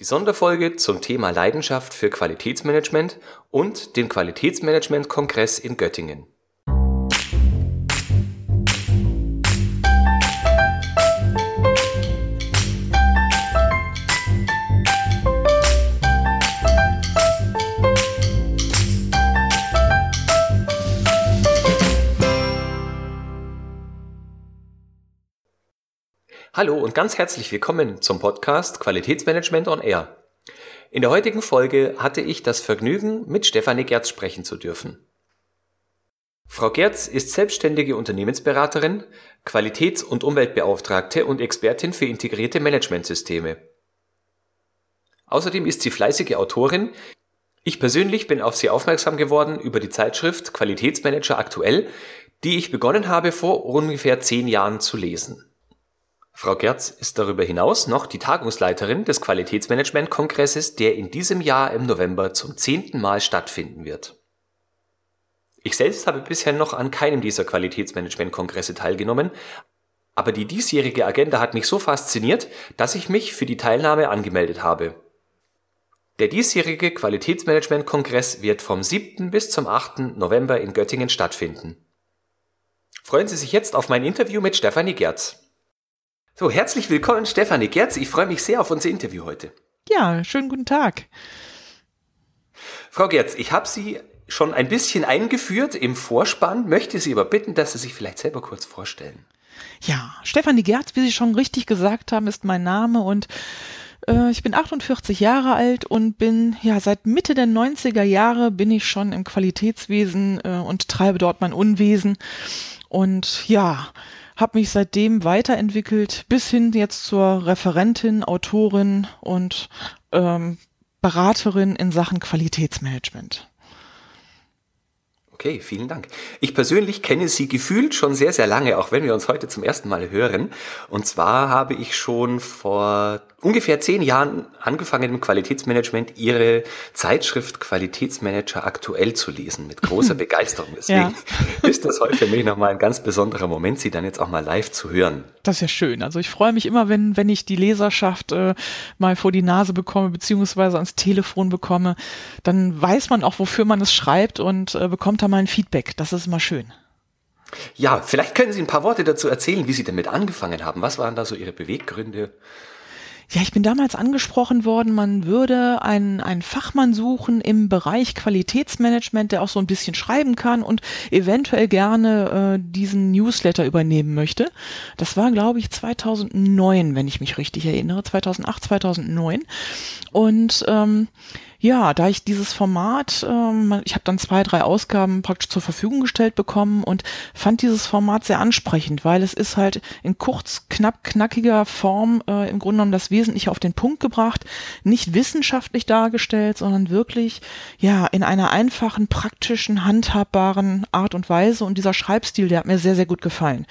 Die Sonderfolge zum Thema Leidenschaft für Qualitätsmanagement und dem Qualitätsmanagement-Kongress in Göttingen. Hallo und ganz herzlich willkommen zum Podcast Qualitätsmanagement on Air. In der heutigen Folge hatte ich das Vergnügen, mit Stefanie Gerz sprechen zu dürfen. Frau Gerz ist selbstständige Unternehmensberaterin, Qualitäts- und Umweltbeauftragte und Expertin für integrierte Managementsysteme. Außerdem ist sie fleißige Autorin. Ich persönlich bin auf sie aufmerksam geworden über die Zeitschrift Qualitätsmanager aktuell, die ich begonnen habe vor ungefähr zehn Jahren zu lesen. Frau Gerz ist darüber hinaus noch die Tagungsleiterin des Qualitätsmanagement-Kongresses, der in diesem Jahr im November zum zehnten Mal stattfinden wird. Ich selbst habe bisher noch an keinem dieser Qualitätsmanagement-Kongresse teilgenommen, aber die diesjährige Agenda hat mich so fasziniert, dass ich mich für die Teilnahme angemeldet habe. Der diesjährige Qualitätsmanagement-Kongress wird vom 7. bis zum 8. November in Göttingen stattfinden. Freuen Sie sich jetzt auf mein Interview mit Stefanie Gerz. So, herzlich willkommen, Stefanie Gerz. Ich freue mich sehr auf unser Interview heute. Ja, schönen guten Tag. Frau Gerz, ich habe Sie schon ein bisschen eingeführt im Vorspann, möchte Sie aber bitten, dass Sie sich vielleicht selber kurz vorstellen. Ja, Stefanie Gerz, wie Sie schon richtig gesagt haben, ist mein Name und äh, ich bin 48 Jahre alt und bin ja seit Mitte der 90er Jahre bin ich schon im Qualitätswesen äh, und treibe dort mein Unwesen. Und ja, habe mich seitdem weiterentwickelt bis hin jetzt zur Referentin, Autorin und ähm, Beraterin in Sachen Qualitätsmanagement. Okay, vielen Dank. Ich persönlich kenne Sie gefühlt schon sehr, sehr lange, auch wenn wir uns heute zum ersten Mal hören. Und zwar habe ich schon vor ungefähr zehn Jahren angefangen im Qualitätsmanagement Ihre Zeitschrift Qualitätsmanager aktuell zu lesen, mit großer Begeisterung. Deswegen ja. ist das heute für mich nochmal ein ganz besonderer Moment, Sie dann jetzt auch mal live zu hören. Das ist ja schön. Also ich freue mich immer, wenn, wenn ich die Leserschaft äh, mal vor die Nase bekomme, beziehungsweise ans Telefon bekomme. Dann weiß man auch, wofür man es schreibt und äh, bekommt dann mal ein Feedback. Das ist immer schön. Ja, vielleicht können Sie ein paar Worte dazu erzählen, wie Sie damit angefangen haben. Was waren da so Ihre Beweggründe? Ja, ich bin damals angesprochen worden, man würde einen, einen Fachmann suchen im Bereich Qualitätsmanagement, der auch so ein bisschen schreiben kann und eventuell gerne äh, diesen Newsletter übernehmen möchte. Das war, glaube ich, 2009, wenn ich mich richtig erinnere, 2008, 2009. Und ähm, ja, da ich dieses Format, ähm, ich habe dann zwei, drei Ausgaben praktisch zur Verfügung gestellt bekommen und fand dieses Format sehr ansprechend, weil es ist halt in kurz, knapp, knackiger Form äh, im Grunde genommen das Wesentliche auf den Punkt gebracht, nicht wissenschaftlich dargestellt, sondern wirklich ja in einer einfachen, praktischen, handhabbaren Art und Weise und dieser Schreibstil, der hat mir sehr, sehr gut gefallen.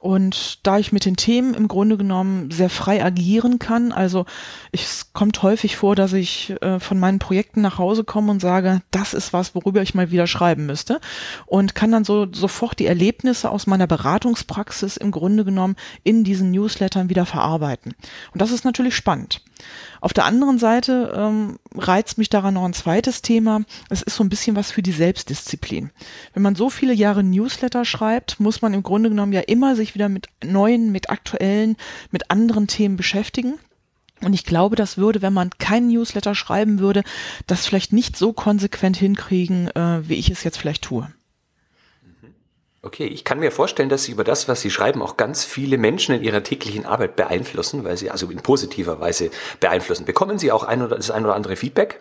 Und da ich mit den Themen im Grunde genommen sehr frei agieren kann, also es kommt häufig vor, dass ich äh, von meinen Projekten nach Hause komme und sage, das ist was, worüber ich mal wieder schreiben müsste und kann dann so sofort die Erlebnisse aus meiner Beratungspraxis im Grunde genommen in diesen Newslettern wieder verarbeiten. Und das ist natürlich spannend. Auf der anderen Seite ähm, reizt mich daran noch ein zweites Thema. Es ist so ein bisschen was für die Selbstdisziplin. Wenn man so viele Jahre Newsletter schreibt, muss man im Grunde genommen ja immer sich wieder mit neuen, mit aktuellen, mit anderen Themen beschäftigen. Und ich glaube, das würde, wenn man keinen Newsletter schreiben würde, das vielleicht nicht so konsequent hinkriegen, äh, wie ich es jetzt vielleicht tue. Okay, ich kann mir vorstellen, dass Sie über das, was Sie schreiben, auch ganz viele Menschen in ihrer täglichen Arbeit beeinflussen, weil Sie also in positiver Weise beeinflussen. Bekommen Sie auch ein oder das ein oder andere Feedback?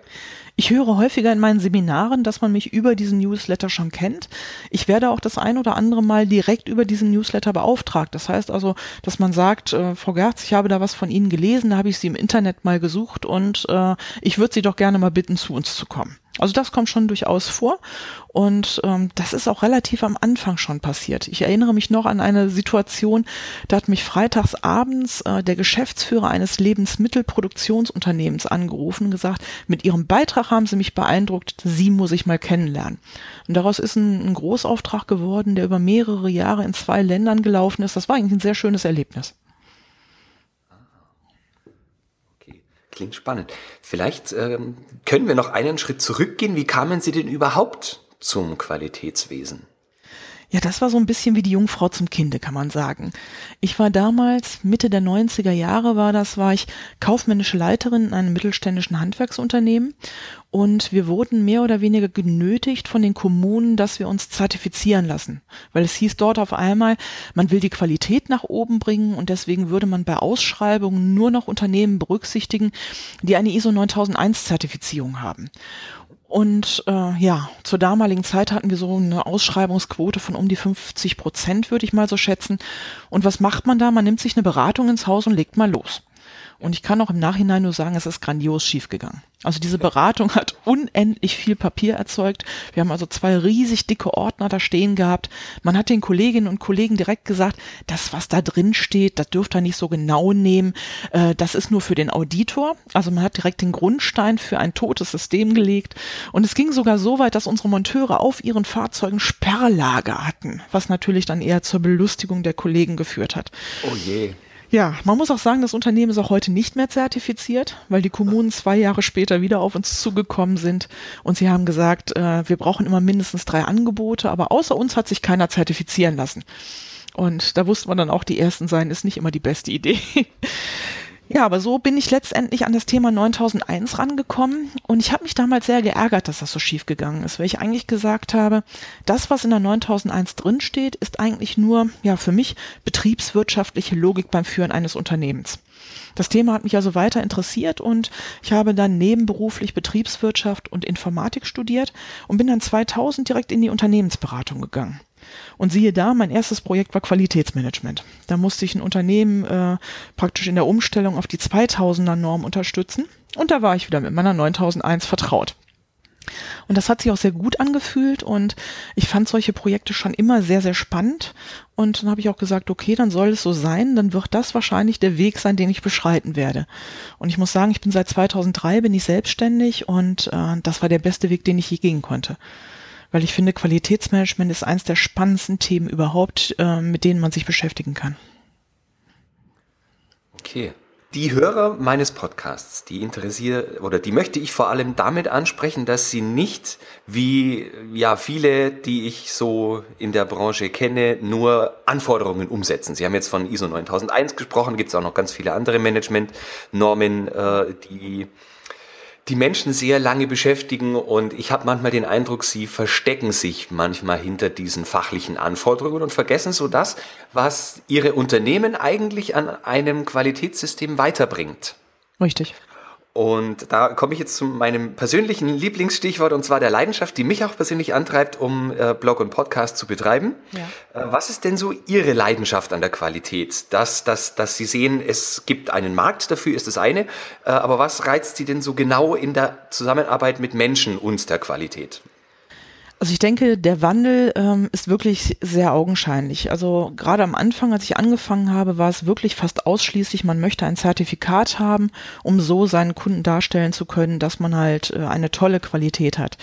Ich höre häufiger in meinen Seminaren, dass man mich über diesen Newsletter schon kennt. Ich werde auch das ein oder andere Mal direkt über diesen Newsletter beauftragt. Das heißt also, dass man sagt, äh, Frau Gerz, ich habe da was von Ihnen gelesen, da habe ich Sie im Internet mal gesucht und äh, ich würde Sie doch gerne mal bitten, zu uns zu kommen. Also das kommt schon durchaus vor und ähm, das ist auch relativ am Anfang schon passiert. Ich erinnere mich noch an eine Situation, da hat mich freitags abends äh, der Geschäftsführer eines Lebensmittelproduktionsunternehmens angerufen und gesagt, mit Ihrem Beitrag haben Sie mich beeindruckt, Sie muss ich mal kennenlernen. Und daraus ist ein, ein Großauftrag geworden, der über mehrere Jahre in zwei Ländern gelaufen ist. Das war eigentlich ein sehr schönes Erlebnis. Klingt spannend. Vielleicht ähm, können wir noch einen Schritt zurückgehen. Wie kamen Sie denn überhaupt zum Qualitätswesen? Ja, das war so ein bisschen wie die Jungfrau zum Kinde, kann man sagen. Ich war damals, Mitte der 90er Jahre war das, war ich kaufmännische Leiterin in einem mittelständischen Handwerksunternehmen und wir wurden mehr oder weniger genötigt von den Kommunen, dass wir uns zertifizieren lassen. Weil es hieß dort auf einmal, man will die Qualität nach oben bringen und deswegen würde man bei Ausschreibungen nur noch Unternehmen berücksichtigen, die eine ISO 9001 Zertifizierung haben. Und äh, ja, zur damaligen Zeit hatten wir so eine Ausschreibungsquote von um die 50 Prozent, würde ich mal so schätzen. Und was macht man da? Man nimmt sich eine Beratung ins Haus und legt mal los. Und ich kann auch im Nachhinein nur sagen, es ist grandios schiefgegangen. Also diese Beratung hat unendlich viel Papier erzeugt. Wir haben also zwei riesig dicke Ordner da stehen gehabt. Man hat den Kolleginnen und Kollegen direkt gesagt, das, was da drin steht, das dürft ihr nicht so genau nehmen. Äh, das ist nur für den Auditor. Also man hat direkt den Grundstein für ein totes System gelegt. Und es ging sogar so weit, dass unsere Monteure auf ihren Fahrzeugen Sperrlager hatten, was natürlich dann eher zur Belustigung der Kollegen geführt hat. Oh je. Ja, man muss auch sagen, das Unternehmen ist auch heute nicht mehr zertifiziert, weil die Kommunen zwei Jahre später wieder auf uns zugekommen sind und sie haben gesagt, äh, wir brauchen immer mindestens drei Angebote, aber außer uns hat sich keiner zertifizieren lassen. Und da wusste man dann auch, die ersten sein ist nicht immer die beste Idee. Ja, aber so bin ich letztendlich an das Thema 9001 rangekommen und ich habe mich damals sehr geärgert, dass das so schief gegangen ist, weil ich eigentlich gesagt habe, das, was in der 9001 drinsteht, ist eigentlich nur, ja, für mich betriebswirtschaftliche Logik beim Führen eines Unternehmens. Das Thema hat mich also weiter interessiert und ich habe dann nebenberuflich Betriebswirtschaft und Informatik studiert und bin dann 2000 direkt in die Unternehmensberatung gegangen. Und siehe da, mein erstes Projekt war Qualitätsmanagement. Da musste ich ein Unternehmen äh, praktisch in der Umstellung auf die 2000er Norm unterstützen. Und da war ich wieder mit meiner 9001 vertraut. Und das hat sich auch sehr gut angefühlt und ich fand solche Projekte schon immer sehr, sehr spannend. Und dann habe ich auch gesagt, okay, dann soll es so sein, dann wird das wahrscheinlich der Weg sein, den ich beschreiten werde. Und ich muss sagen, ich bin seit 2003 bin ich selbstständig und äh, das war der beste Weg, den ich je gehen konnte weil ich finde, Qualitätsmanagement ist eines der spannendsten Themen überhaupt, äh, mit denen man sich beschäftigen kann. Okay. Die Hörer meines Podcasts, die interessiert oder die möchte ich vor allem damit ansprechen, dass sie nicht wie ja viele, die ich so in der Branche kenne, nur Anforderungen umsetzen. Sie haben jetzt von ISO 9001 gesprochen, gibt es auch noch ganz viele andere Managementnormen, äh, die die Menschen sehr lange beschäftigen und ich habe manchmal den Eindruck, sie verstecken sich manchmal hinter diesen fachlichen Anforderungen und vergessen so das, was ihre Unternehmen eigentlich an einem Qualitätssystem weiterbringt. Richtig. Und da komme ich jetzt zu meinem persönlichen Lieblingsstichwort und zwar der Leidenschaft, die mich auch persönlich antreibt, um äh, Blog und Podcast zu betreiben. Ja. Äh, was ist denn so Ihre Leidenschaft an der Qualität? Dass, dass, dass Sie sehen, es gibt einen Markt dafür, ist das eine. Äh, aber was reizt Sie denn so genau in der Zusammenarbeit mit Menschen und der Qualität? Also ich denke, der Wandel ähm, ist wirklich sehr augenscheinlich. Also gerade am Anfang, als ich angefangen habe, war es wirklich fast ausschließlich, man möchte ein Zertifikat haben, um so seinen Kunden darstellen zu können, dass man halt äh, eine tolle Qualität hat.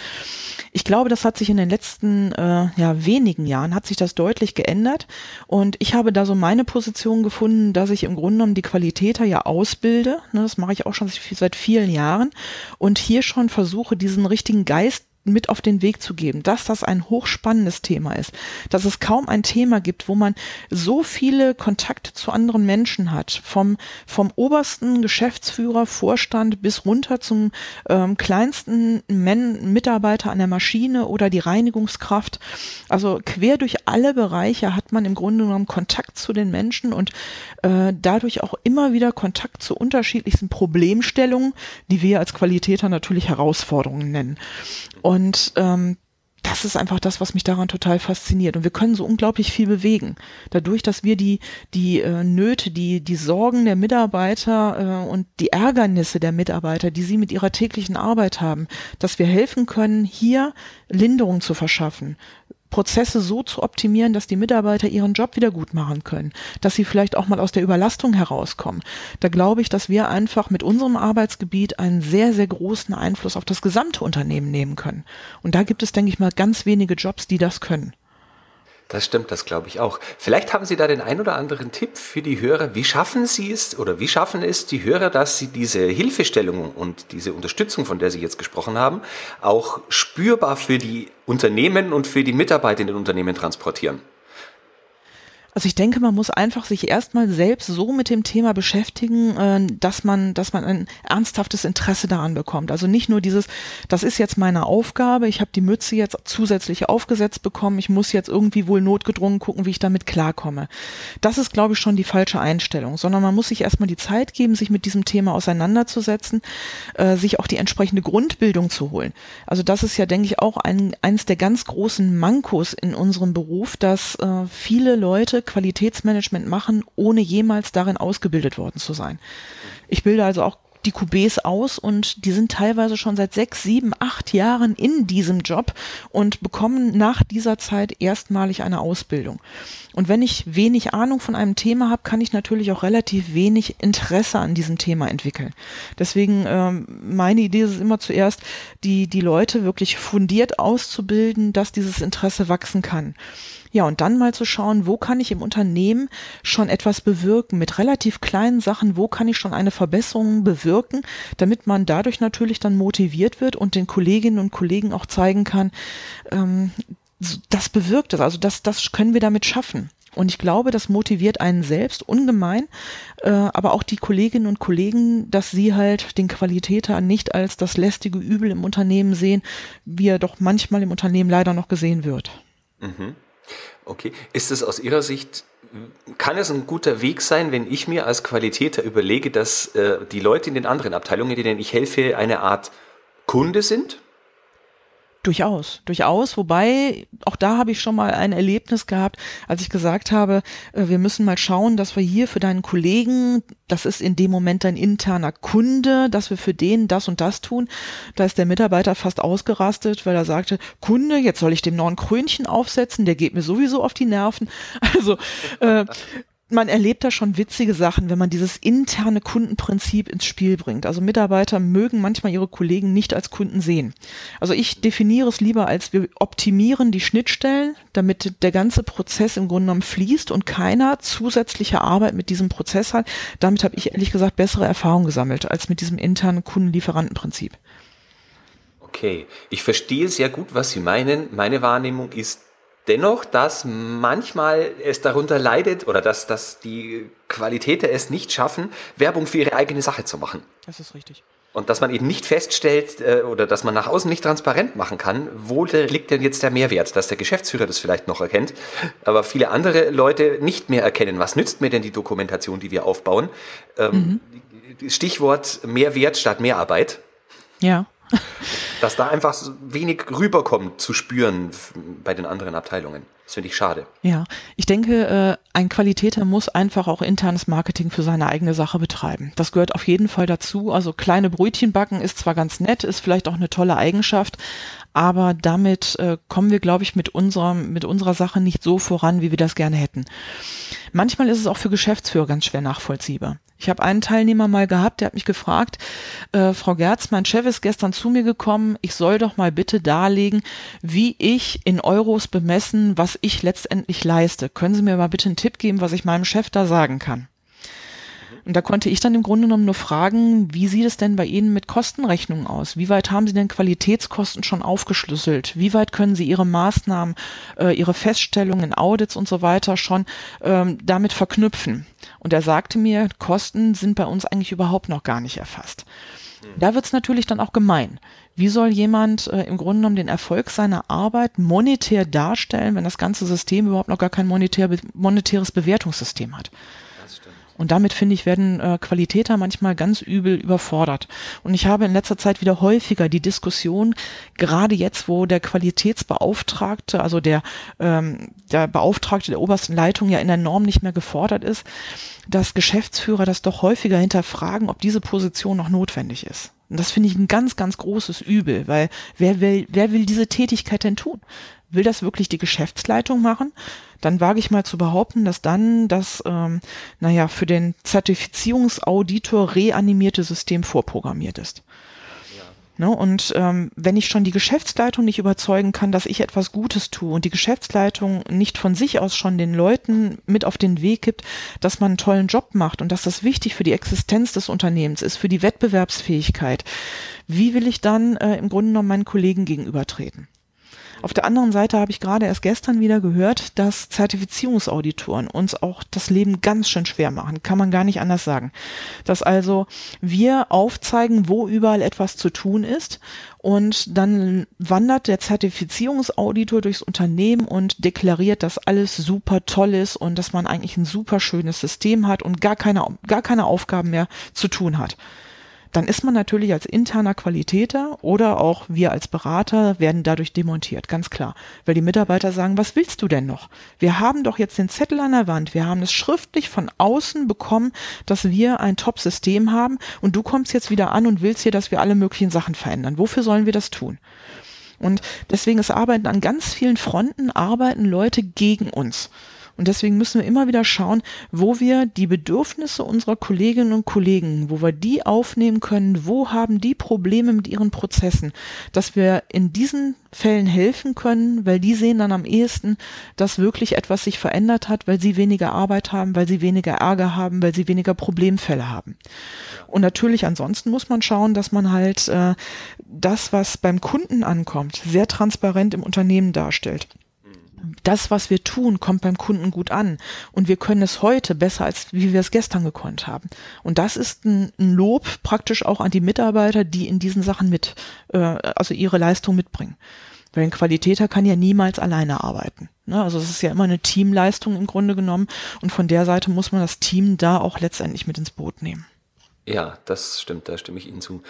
Ich glaube, das hat sich in den letzten äh, ja, wenigen Jahren, hat sich das deutlich geändert. Und ich habe da so meine Position gefunden, dass ich im Grunde genommen die Qualitäter ja ausbilde. Ne, das mache ich auch schon seit vielen Jahren. Und hier schon versuche, diesen richtigen Geist mit auf den Weg zu geben, dass das ein hochspannendes Thema ist, dass es kaum ein Thema gibt, wo man so viele Kontakte zu anderen Menschen hat, vom, vom obersten Geschäftsführer, Vorstand bis runter zum ähm, kleinsten Men Mitarbeiter an der Maschine oder die Reinigungskraft. Also quer durch alle Bereiche hat man im Grunde genommen Kontakt zu den Menschen und äh, dadurch auch immer wieder Kontakt zu unterschiedlichsten Problemstellungen, die wir als Qualitäter natürlich Herausforderungen nennen. Und ähm, das ist einfach das, was mich daran total fasziniert. Und wir können so unglaublich viel bewegen. Dadurch, dass wir die, die äh, Nöte, die, die Sorgen der Mitarbeiter äh, und die Ärgernisse der Mitarbeiter, die sie mit ihrer täglichen Arbeit haben, dass wir helfen können, hier Linderung zu verschaffen, Prozesse so zu optimieren, dass die Mitarbeiter ihren Job wieder gut machen können, dass sie vielleicht auch mal aus der Überlastung herauskommen. Da glaube ich, dass wir einfach mit unserem Arbeitsgebiet einen sehr, sehr großen Einfluss auf das gesamte Unternehmen nehmen können. Und da gibt es, denke ich mal, ganz wenige Jobs, die das können. Das stimmt, das glaube ich auch. Vielleicht haben Sie da den ein oder anderen Tipp für die Hörer. Wie schaffen Sie es oder wie schaffen es die Hörer, dass sie diese Hilfestellung und diese Unterstützung, von der Sie jetzt gesprochen haben, auch spürbar für die Unternehmen und für die Mitarbeiter in den Unternehmen transportieren? Also ich denke, man muss einfach sich erstmal selbst so mit dem Thema beschäftigen, äh, dass man, dass man ein ernsthaftes Interesse daran bekommt. Also nicht nur dieses, das ist jetzt meine Aufgabe, ich habe die Mütze jetzt zusätzlich aufgesetzt bekommen, ich muss jetzt irgendwie wohl notgedrungen gucken, wie ich damit klarkomme. Das ist, glaube ich, schon die falsche Einstellung, sondern man muss sich erstmal die Zeit geben, sich mit diesem Thema auseinanderzusetzen, äh, sich auch die entsprechende Grundbildung zu holen. Also das ist ja, denke ich, auch ein, eines der ganz großen Mankos in unserem Beruf, dass äh, viele Leute Qualitätsmanagement machen, ohne jemals darin ausgebildet worden zu sein. Ich bilde also auch die QBs aus und die sind teilweise schon seit sechs, sieben, acht Jahren in diesem Job und bekommen nach dieser Zeit erstmalig eine Ausbildung. Und wenn ich wenig Ahnung von einem Thema habe, kann ich natürlich auch relativ wenig Interesse an diesem Thema entwickeln. Deswegen ähm, meine Idee ist es immer zuerst, die, die Leute wirklich fundiert auszubilden, dass dieses Interesse wachsen kann. Ja, und dann mal zu schauen, wo kann ich im Unternehmen schon etwas bewirken mit relativ kleinen Sachen, wo kann ich schon eine Verbesserung bewirken, damit man dadurch natürlich dann motiviert wird und den Kolleginnen und Kollegen auch zeigen kann, ähm, das bewirkt es, also das, das können wir damit schaffen. Und ich glaube, das motiviert einen selbst ungemein, äh, aber auch die Kolleginnen und Kollegen, dass sie halt den Qualitäter nicht als das lästige Übel im Unternehmen sehen, wie er doch manchmal im Unternehmen leider noch gesehen wird. Mhm. Okay. Ist es aus Ihrer Sicht, kann es ein guter Weg sein, wenn ich mir als Qualitäter überlege, dass äh, die Leute in den anderen Abteilungen, denen ich helfe, eine Art Kunde sind? Durchaus, durchaus. Wobei, auch da habe ich schon mal ein Erlebnis gehabt, als ich gesagt habe, äh, wir müssen mal schauen, dass wir hier für deinen Kollegen, das ist in dem Moment dein interner Kunde, dass wir für den das und das tun. Da ist der Mitarbeiter fast ausgerastet, weil er sagte, Kunde, jetzt soll ich dem noch Krönchen aufsetzen, der geht mir sowieso auf die Nerven. Also äh, man erlebt da schon witzige Sachen, wenn man dieses interne Kundenprinzip ins Spiel bringt. Also Mitarbeiter mögen manchmal ihre Kollegen nicht als Kunden sehen. Also ich definiere es lieber als wir optimieren die Schnittstellen, damit der ganze Prozess im Grunde genommen fließt und keiner zusätzliche Arbeit mit diesem Prozess hat. Damit habe ich ehrlich gesagt bessere Erfahrungen gesammelt als mit diesem internen Kundenlieferantenprinzip. Okay, ich verstehe sehr gut, was Sie meinen. Meine Wahrnehmung ist dennoch, dass manchmal es darunter leidet oder dass, dass die Qualitäter es nicht schaffen, Werbung für ihre eigene Sache zu machen. Das ist richtig. Und dass man eben nicht feststellt äh, oder dass man nach außen nicht transparent machen kann, wo liegt denn jetzt der Mehrwert, dass der Geschäftsführer das vielleicht noch erkennt, aber viele andere Leute nicht mehr erkennen. Was nützt mir denn die Dokumentation, die wir aufbauen? Ähm, mhm. Stichwort Mehrwert statt Mehrarbeit. Ja. Dass da einfach wenig rüberkommt zu spüren bei den anderen Abteilungen. Das finde ich schade. Ja, ich denke, äh, ein Qualitäter muss einfach auch internes Marketing für seine eigene Sache betreiben. Das gehört auf jeden Fall dazu. Also kleine Brötchen backen ist zwar ganz nett, ist vielleicht auch eine tolle Eigenschaft, aber damit äh, kommen wir, glaube ich, mit unserer, mit unserer Sache nicht so voran, wie wir das gerne hätten. Manchmal ist es auch für Geschäftsführer ganz schwer nachvollziehbar. Ich habe einen Teilnehmer mal gehabt, der hat mich gefragt, äh, Frau Gerz, mein Chef ist gestern zu mir gekommen, ich soll doch mal bitte darlegen, wie ich in Euros bemessen, was ich letztendlich leiste. Können Sie mir mal bitte einen Tipp geben, was ich meinem Chef da sagen kann? Und da konnte ich dann im Grunde genommen nur fragen, wie sieht es denn bei Ihnen mit Kostenrechnungen aus? Wie weit haben Sie denn Qualitätskosten schon aufgeschlüsselt? Wie weit können Sie Ihre Maßnahmen, äh, Ihre Feststellungen, Audits und so weiter schon ähm, damit verknüpfen? Und er sagte mir, Kosten sind bei uns eigentlich überhaupt noch gar nicht erfasst. Hm. Da wird es natürlich dann auch gemein. Wie soll jemand äh, im Grunde genommen den Erfolg seiner Arbeit monetär darstellen, wenn das ganze System überhaupt noch gar kein monetär, monetäres Bewertungssystem hat? Und damit, finde ich, werden äh, Qualitäter manchmal ganz übel überfordert. Und ich habe in letzter Zeit wieder häufiger die Diskussion, gerade jetzt, wo der Qualitätsbeauftragte, also der, ähm, der Beauftragte der obersten Leitung ja in der Norm nicht mehr gefordert ist, dass Geschäftsführer das doch häufiger hinterfragen, ob diese Position noch notwendig ist. Und das finde ich ein ganz, ganz großes Übel, weil wer will, wer will diese Tätigkeit denn tun? Will das wirklich die Geschäftsleitung machen? Dann wage ich mal zu behaupten, dass dann das, ähm, naja, für den Zertifizierungsauditor reanimierte System vorprogrammiert ist. Ne? Und ähm, wenn ich schon die Geschäftsleitung nicht überzeugen kann, dass ich etwas Gutes tue und die Geschäftsleitung nicht von sich aus schon den Leuten mit auf den Weg gibt, dass man einen tollen Job macht und dass das wichtig für die Existenz des Unternehmens ist, für die Wettbewerbsfähigkeit, wie will ich dann äh, im Grunde genommen meinen Kollegen gegenübertreten? Auf der anderen Seite habe ich gerade erst gestern wieder gehört, dass Zertifizierungsauditoren uns auch das Leben ganz schön schwer machen. Kann man gar nicht anders sagen. Dass also wir aufzeigen, wo überall etwas zu tun ist und dann wandert der Zertifizierungsauditor durchs Unternehmen und deklariert, dass alles super toll ist und dass man eigentlich ein super schönes System hat und gar keine, gar keine Aufgaben mehr zu tun hat dann ist man natürlich als interner Qualitäter oder auch wir als Berater werden dadurch demontiert, ganz klar. Weil die Mitarbeiter sagen, was willst du denn noch? Wir haben doch jetzt den Zettel an der Wand, wir haben es schriftlich von außen bekommen, dass wir ein Top-System haben und du kommst jetzt wieder an und willst hier, dass wir alle möglichen Sachen verändern. Wofür sollen wir das tun? Und deswegen ist Arbeiten an ganz vielen Fronten, arbeiten Leute gegen uns. Und deswegen müssen wir immer wieder schauen, wo wir die Bedürfnisse unserer Kolleginnen und Kollegen, wo wir die aufnehmen können, wo haben die Probleme mit ihren Prozessen, dass wir in diesen Fällen helfen können, weil die sehen dann am ehesten, dass wirklich etwas sich verändert hat, weil sie weniger Arbeit haben, weil sie weniger Ärger haben, weil sie weniger Problemfälle haben. Und natürlich ansonsten muss man schauen, dass man halt äh, das, was beim Kunden ankommt, sehr transparent im Unternehmen darstellt das, was wir tun, kommt beim Kunden gut an. Und wir können es heute besser, als wie wir es gestern gekonnt haben. Und das ist ein, Lob praktisch auch an die Mitarbeiter, die in diesen Sachen mit, äh, also ihre Leistung mitbringen. Weil ein Qualitäter kann ja niemals alleine arbeiten. Ne? Also es ist ja immer eine Teamleistung im Grunde genommen. Und von der Seite muss man das Team da auch letztendlich mit ins Boot nehmen. Ja, das stimmt, da stimme ich Ihnen zu.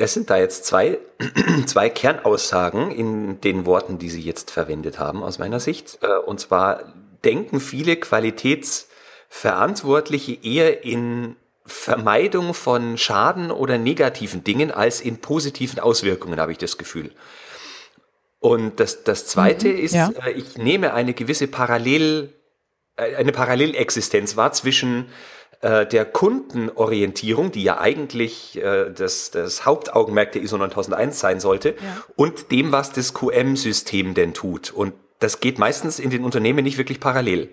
Das sind da jetzt zwei, zwei Kernaussagen in den Worten, die Sie jetzt verwendet haben, aus meiner Sicht. Äh, und zwar denken viele Qualitätsverantwortliche eher in Vermeidung von Schaden oder negativen Dingen als in positiven Auswirkungen, habe ich das Gefühl. Und das, das zweite mhm, ist, ja. Äh, ich nehme eine gewisse Parallel, äh, eine Parallelexistenz wahr zwischen äh, der Kundenorientierung, die ja eigentlich äh, das, das Hauptaugenmerk der ISO 9001 sein sollte, ja. und dem, was das QM-System denn tut. Und das geht meistens in den Unternehmen nicht wirklich parallel.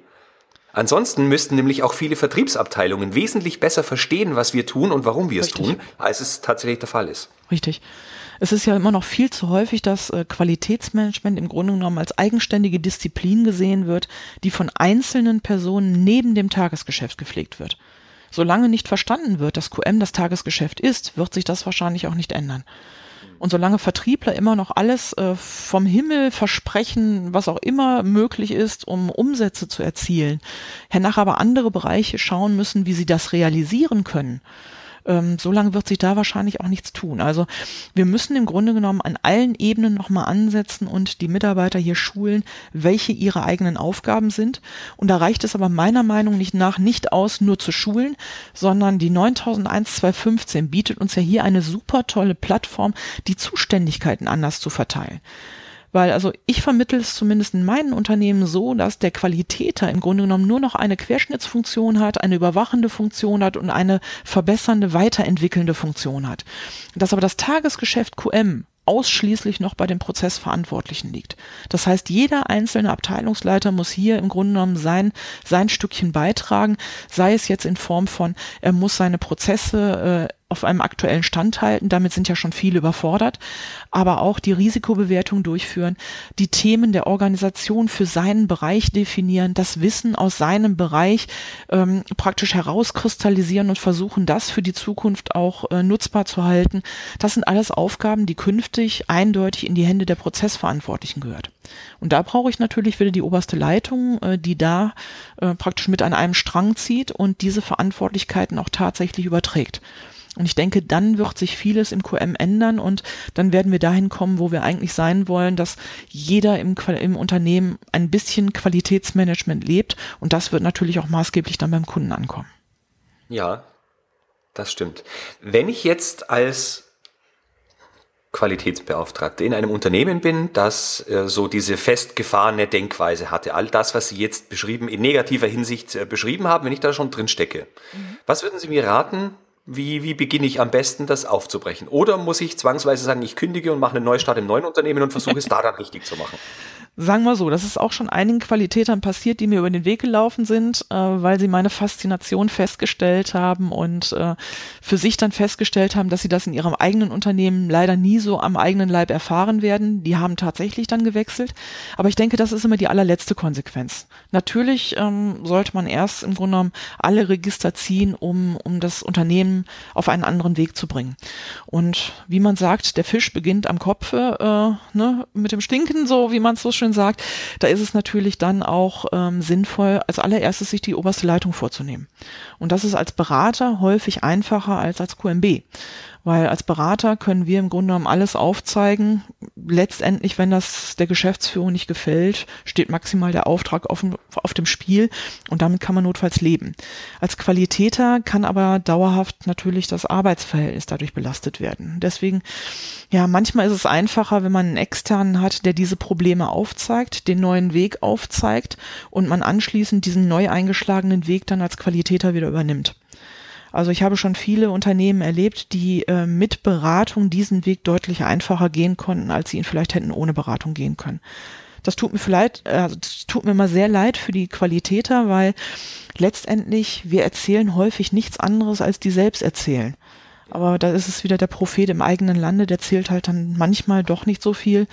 Ansonsten müssten nämlich auch viele Vertriebsabteilungen wesentlich besser verstehen, was wir tun und warum wir es tun, als es tatsächlich der Fall ist. Richtig. Es ist ja immer noch viel zu häufig, dass äh, Qualitätsmanagement im Grunde genommen als eigenständige Disziplin gesehen wird, die von einzelnen Personen neben dem Tagesgeschäft gepflegt wird. Solange nicht verstanden wird, dass QM das Tagesgeschäft ist, wird sich das wahrscheinlich auch nicht ändern. Und solange Vertriebler immer noch alles äh, vom Himmel versprechen, was auch immer möglich ist, um Umsätze zu erzielen, hernach aber andere Bereiche schauen müssen, wie sie das realisieren können, ähm, so lange wird sich da wahrscheinlich auch nichts tun. Also wir müssen im Grunde genommen an allen Ebenen nochmal ansetzen und die Mitarbeiter hier schulen, welche ihre eigenen Aufgaben sind. Und da reicht es aber meiner Meinung nach nicht aus, nur zu schulen, sondern die 9001-215 bietet uns ja hier eine super tolle Plattform, die Zuständigkeiten anders zu verteilen. Weil also ich vermittle es zumindest in meinen Unternehmen so, dass der Qualitäter im Grunde genommen nur noch eine Querschnittsfunktion hat, eine überwachende Funktion hat und eine verbessernde, weiterentwickelnde Funktion hat. Dass aber das Tagesgeschäft QM ausschließlich noch bei den Prozessverantwortlichen liegt. Das heißt, jeder einzelne Abteilungsleiter muss hier im Grunde genommen sein, sein Stückchen beitragen, sei es jetzt in Form von, er muss seine Prozesse äh, auf einem aktuellen Stand halten. Damit sind ja schon viele überfordert. Aber auch die Risikobewertung durchführen, die Themen der Organisation für seinen Bereich definieren, das Wissen aus seinem Bereich ähm, praktisch herauskristallisieren und versuchen, das für die Zukunft auch äh, nutzbar zu halten. Das sind alles Aufgaben, die künftig eindeutig in die Hände der Prozessverantwortlichen gehört. Und da brauche ich natürlich wieder die oberste Leitung, äh, die da äh, praktisch mit an einem Strang zieht und diese Verantwortlichkeiten auch tatsächlich überträgt. Und ich denke, dann wird sich vieles im QM ändern und dann werden wir dahin kommen, wo wir eigentlich sein wollen, dass jeder im, im Unternehmen ein bisschen Qualitätsmanagement lebt und das wird natürlich auch maßgeblich dann beim Kunden ankommen. Ja, das stimmt. Wenn ich jetzt als Qualitätsbeauftragte in einem Unternehmen bin, das äh, so diese festgefahrene Denkweise hatte, all das, was Sie jetzt beschrieben, in negativer Hinsicht äh, beschrieben haben, wenn ich da schon drin stecke. Mhm. Was würden Sie mir raten, Wie, wie beginne ich am besten, das aufzubrechen? Oder muss ich zwangsweise sagen, ich kündige und mache einen Neustart im neuen Unternehmen und versuche es da dann richtig zu machen? Sagen wir so, das ist auch schon einigen Qualitätern passiert, die mir über den Weg gelaufen sind, äh, weil sie meine Faszination festgestellt haben und äh, für sich dann festgestellt haben, dass sie das in ihrem eigenen Unternehmen leider nie so am eigenen Leib erfahren werden. Die haben tatsächlich dann gewechselt. Aber ich denke, das ist immer die allerletzte Konsequenz. Natürlich ähm, sollte man erst im Grunde genommen alle Register ziehen, um, um das Unternehmen auf einen anderen Weg zu bringen. Und wie man sagt, der Fisch beginnt am Kopfe, äh, ne, mit dem Stinken, so wie man es so schön schön sagt, da ist es natürlich dann auch ähm, sinnvoll, als allererstes sich die oberste Leitung vorzunehmen. Und das ist als Berater häufig einfacher als als QMB. Weil als Berater können wir im Grunde genommen alles aufzeigen. Letztendlich, wenn das der Geschäftsführung nicht gefällt, steht maximal der Auftrag auf, auf dem Spiel und damit kann man notfalls leben. Als Qualitäter kann aber dauerhaft natürlich das Arbeitsverhältnis dadurch belastet werden. Deswegen, ja, manchmal ist es einfacher, wenn man einen externen hat, der diese Probleme aufzeigt, den neuen Weg aufzeigt und man anschließend diesen neu eingeschlagenen Weg dann als Qualitäter wieder übernimmt. Also ich habe schon viele Unternehmen erlebt, die äh, mit Beratung diesen Weg deutlich einfacher gehen konnten, als sie ihn vielleicht hätten ohne Beratung gehen können. Das tut mir vielleicht, äh, also das tut mir mal sehr leid für die Qualitäter, weil letztendlich wir erzählen häufig nichts anderes, als die selbst erzählen. Aber da ist es wieder der Prophet im eigenen Lande, der zählt halt dann manchmal doch nicht so viel.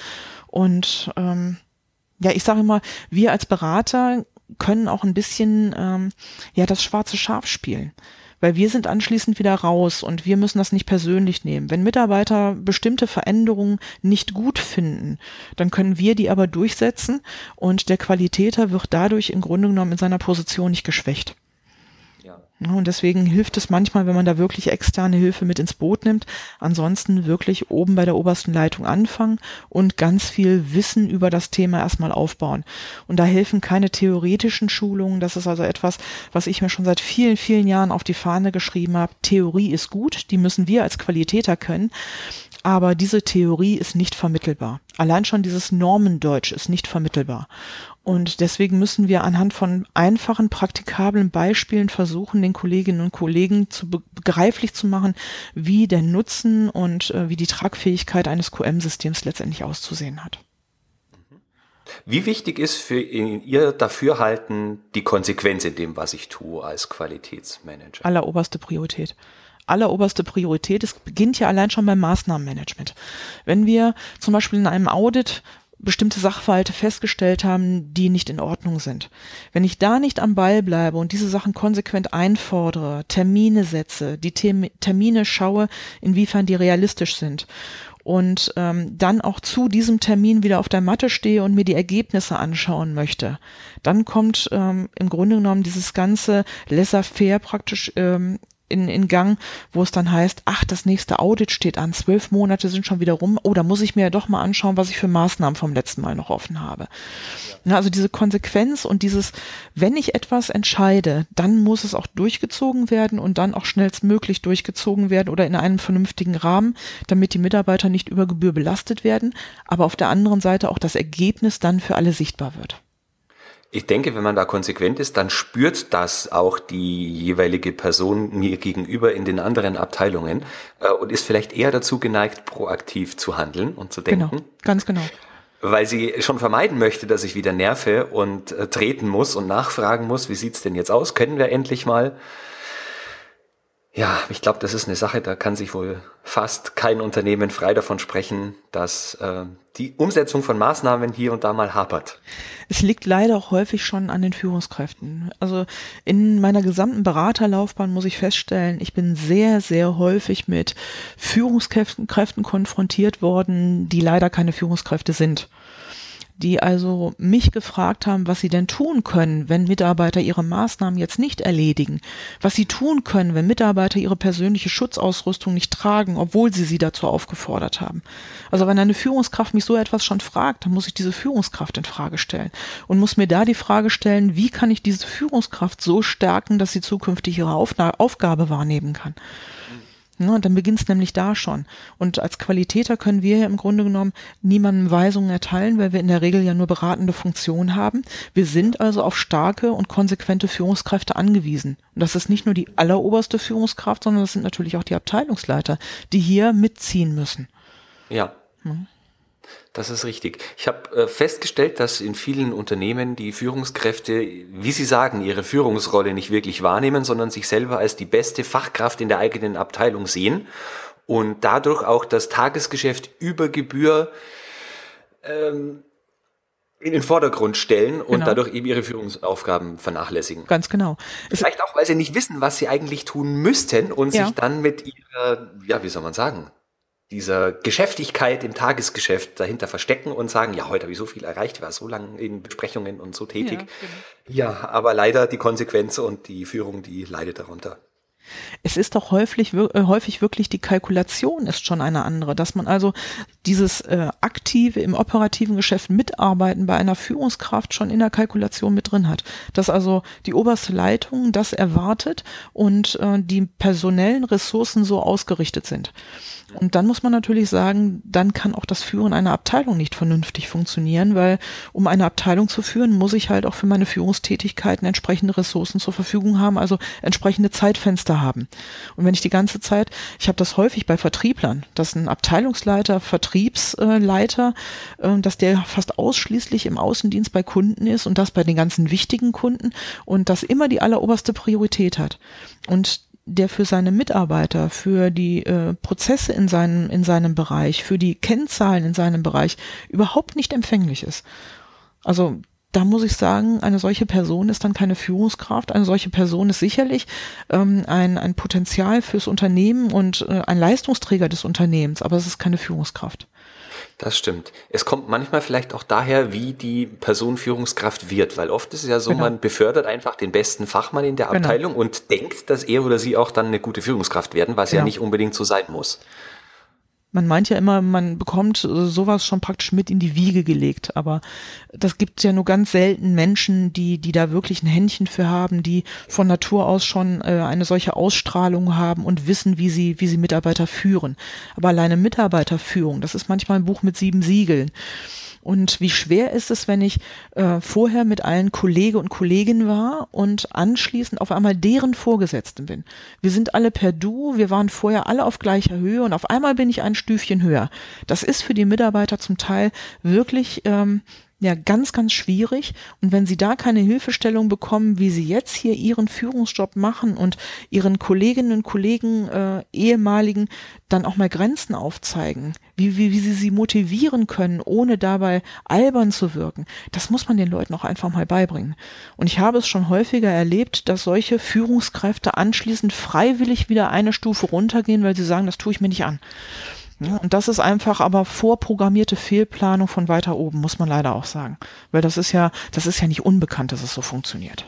Und ähm, ja, ich sage immer, wir als Berater können auch ein bisschen ähm, ja das schwarze Schaf spielen weil wir sind anschließend wieder raus und wir müssen das nicht persönlich nehmen. Wenn Mitarbeiter bestimmte Veränderungen nicht gut finden, dann können wir die aber durchsetzen und der Qualitäter wird dadurch im Grunde genommen in seiner Position nicht geschwächt. Und deswegen hilft es manchmal, wenn man da wirklich externe Hilfe mit ins Boot nimmt. Ansonsten wirklich oben bei der obersten Leitung anfangen und ganz viel Wissen über das Thema erstmal aufbauen. Und da helfen keine theoretischen Schulungen. Das ist also etwas, was ich mir schon seit vielen, vielen Jahren auf die Fahne geschrieben habe. Theorie ist gut, die müssen wir als Qualitäter können. Aber diese Theorie ist nicht vermittelbar. Allein schon dieses Normendeutsch ist nicht vermittelbar. Und deswegen müssen wir anhand von einfachen, praktikablen Beispielen versuchen, den Kolleginnen und Kollegen zu begreiflich zu machen, wie der Nutzen und äh, wie die Tragfähigkeit eines QM-Systems letztendlich auszusehen hat. Wie wichtig ist für Ihr Dafürhalten die Konsequenz in dem, was ich tue als Qualitätsmanager? Alleroberste Priorität alleroberste Priorität. Es beginnt ja allein schon beim Maßnahmenmanagement. Wenn wir zum Beispiel in einem Audit bestimmte Sachverhalte festgestellt haben, die nicht in Ordnung sind. Wenn ich da nicht am Ball bleibe und diese Sachen konsequent einfordere, Termine setze, die Termine schaue, inwiefern die realistisch sind und ähm, dann auch zu diesem Termin wieder auf der Matte stehe und mir die Ergebnisse anschauen möchte, dann kommt ähm, im Grunde genommen dieses ganze laissez-faire praktisch ähm, in, in Gang, wo es dann heißt, ach, das nächste Audit steht an, zwölf Monate sind schon wieder rum, oh, da muss ich mir ja doch mal anschauen, was ich für Maßnahmen vom letzten Mal noch offen habe. Ja. Also diese Konsequenz und dieses, wenn ich etwas entscheide, dann muss es auch durchgezogen werden und dann auch schnellstmöglich durchgezogen werden oder in einem vernünftigen Rahmen, damit die Mitarbeiter nicht über Gebühr belastet werden, aber auf der anderen Seite auch das Ergebnis dann für alle sichtbar wird. Ich denke, wenn man da konsequent ist, dann spürt das auch die jeweilige Person mir gegenüber in den anderen Abteilungen äh, und ist vielleicht eher dazu geneigt, proaktiv zu handeln und zu denken. Genau, ganz genau. Weil sie schon vermeiden möchte, dass ich wieder nerve und äh, treten muss und nachfragen muss, wie sieht's denn jetzt aus? Können wir endlich mal? Ja, ich glaube, das ist eine Sache, da kann sich wohl fast kein Unternehmen frei davon sprechen, dass äh, die Umsetzung von Maßnahmen hier und da mal hapert. Es liegt leider auch häufig schon an den Führungskräften. Also in meiner gesamten Beraterlaufbahn muss ich feststellen, ich bin sehr, sehr häufig mit Führungskräften konfrontiert worden, die leider keine Führungskräfte sind die also mich gefragt haben, was sie denn tun können, wenn Mitarbeiter ihre Maßnahmen jetzt nicht erledigen, was sie tun können, wenn Mitarbeiter ihre persönliche Schutzausrüstung nicht tragen, obwohl sie sie dazu aufgefordert haben. Also wenn eine Führungskraft mich so etwas schon fragt, dann muss ich diese Führungskraft in Frage stellen und muss mir da die Frage stellen, wie kann ich diese Führungskraft so stärken, dass sie zukünftig ihre Aufgabe wahrnehmen kann. Ne, und dann beginnt es nämlich da schon. Und als Qualitäter können wir ja im Grunde genommen niemandem Weisungen erteilen, weil wir in der Regel ja nur beratende Funktion haben. Wir sind also auf starke und konsequente Führungskräfte angewiesen. Und das ist nicht nur die alleroberste Führungskraft, sondern das sind natürlich auch die Abteilungsleiter, die hier mitziehen müssen. Ja. Hm. Das ist richtig. Ich habe äh, festgestellt, dass in vielen Unternehmen die Führungskräfte, wie Sie sagen, ihre Führungsrolle nicht wirklich wahrnehmen, sondern sich selber als die beste Fachkraft in der eigenen Abteilung sehen und dadurch auch das Tagesgeschäft über Gebühr ähm, in den Vordergrund stellen und genau. dadurch eben ihre Führungsaufgaben vernachlässigen. Ganz genau. Vielleicht auch, weil sie nicht wissen, was sie eigentlich tun müssten und ja. sich dann mit ihrer, ja, wie soll man sagen, dieser Geschäftigkeit im Tagesgeschäft dahinter verstecken und sagen, ja, heute habe ich so viel erreicht, war so lange in Besprechungen und so tätig. Ja, genau. ja, aber leider die Konsequenz und die Führung, die leidet darunter. Es ist doch häufig, äh, häufig wirklich die Kalkulation ist schon eine andere, dass man also dieses äh, aktive im operativen Geschäft mitarbeiten bei einer Führungskraft schon in der Kalkulation mit drin hat, dass also die oberste Leitung das erwartet und äh, die personellen Ressourcen so ausgerichtet sind. Und dann muss man natürlich sagen, dann kann auch das Führen einer Abteilung nicht vernünftig funktionieren, weil um eine Abteilung zu führen, muss ich halt auch für meine Führungstätigkeiten entsprechende Ressourcen zur Verfügung haben, also entsprechende Zeitfenster haben. Und wenn ich die ganze Zeit, ich habe das häufig bei Vertrieblern, dass ein Abteilungsleiter, Vertriebsleiter, äh, dass der fast ausschließlich im Außendienst bei Kunden ist und das bei den ganzen wichtigen Kunden und das immer die alleroberste Priorität hat. Und der für seine Mitarbeiter, für die äh, Prozesse in seinem, in seinem Bereich, für die Kennzahlen in seinem Bereich überhaupt nicht empfänglich ist. Also da muss ich sagen, eine solche Person ist dann keine Führungskraft. Eine solche Person ist sicherlich ähm, ein, ein Potenzial fürs Unternehmen und äh, ein Leistungsträger des Unternehmens, aber es ist keine Führungskraft. Das stimmt. Es kommt manchmal vielleicht auch daher, wie die Person Führungskraft wird, weil oft ist es ja so, genau. man befördert einfach den besten Fachmann in der genau. Abteilung und denkt, dass er oder sie auch dann eine gute Führungskraft werden, was genau. ja nicht unbedingt so sein muss man meint ja immer, man bekommt sowas schon praktisch mit in die Wiege gelegt, aber das gibt ja nur ganz selten Menschen, die, die da wirklich ein Händchen für haben, die von Natur aus schon äh, eine solche Ausstrahlung haben und wissen, wie sie, wie sie Mitarbeiter führen. Aber alleine Mitarbeiterführung, das ist manchmal ein Buch mit sieben Siegeln. Und wie schwer ist es, wenn ich äh, vorher mit allen Kollege und Kolleginnen war und anschließend auf einmal deren Vorgesetzten bin. Wir sind alle per Du, wir waren vorher alle auf gleicher Höhe und auf einmal bin ich ein Stüfchen höher. Das ist für die Mitarbeiter zum Teil wirklich ähm, ja ganz, ganz schwierig. Und wenn Sie da keine Hilfestellung bekommen, wie Sie jetzt hier Ihren Führungsjob machen und Ihren Kolleginnen und Kollegen, äh, ehemaligen, dann auch mal Grenzen aufzeigen, wie, wie, wie Sie sie motivieren können, ohne dabei albern zu wirken, das muss man den Leuten auch einfach mal beibringen. Und ich habe es schon häufiger erlebt, dass solche Führungskräfte anschließend freiwillig wieder eine Stufe runtergehen, weil sie sagen, das tue ich mir nicht an. Ja, und das ist einfach aber vorprogrammierte Fehlplanung von weiter oben, muss man leider auch sagen. Weil das ist ja, das ist ja nicht unbekannt, dass es so funktioniert.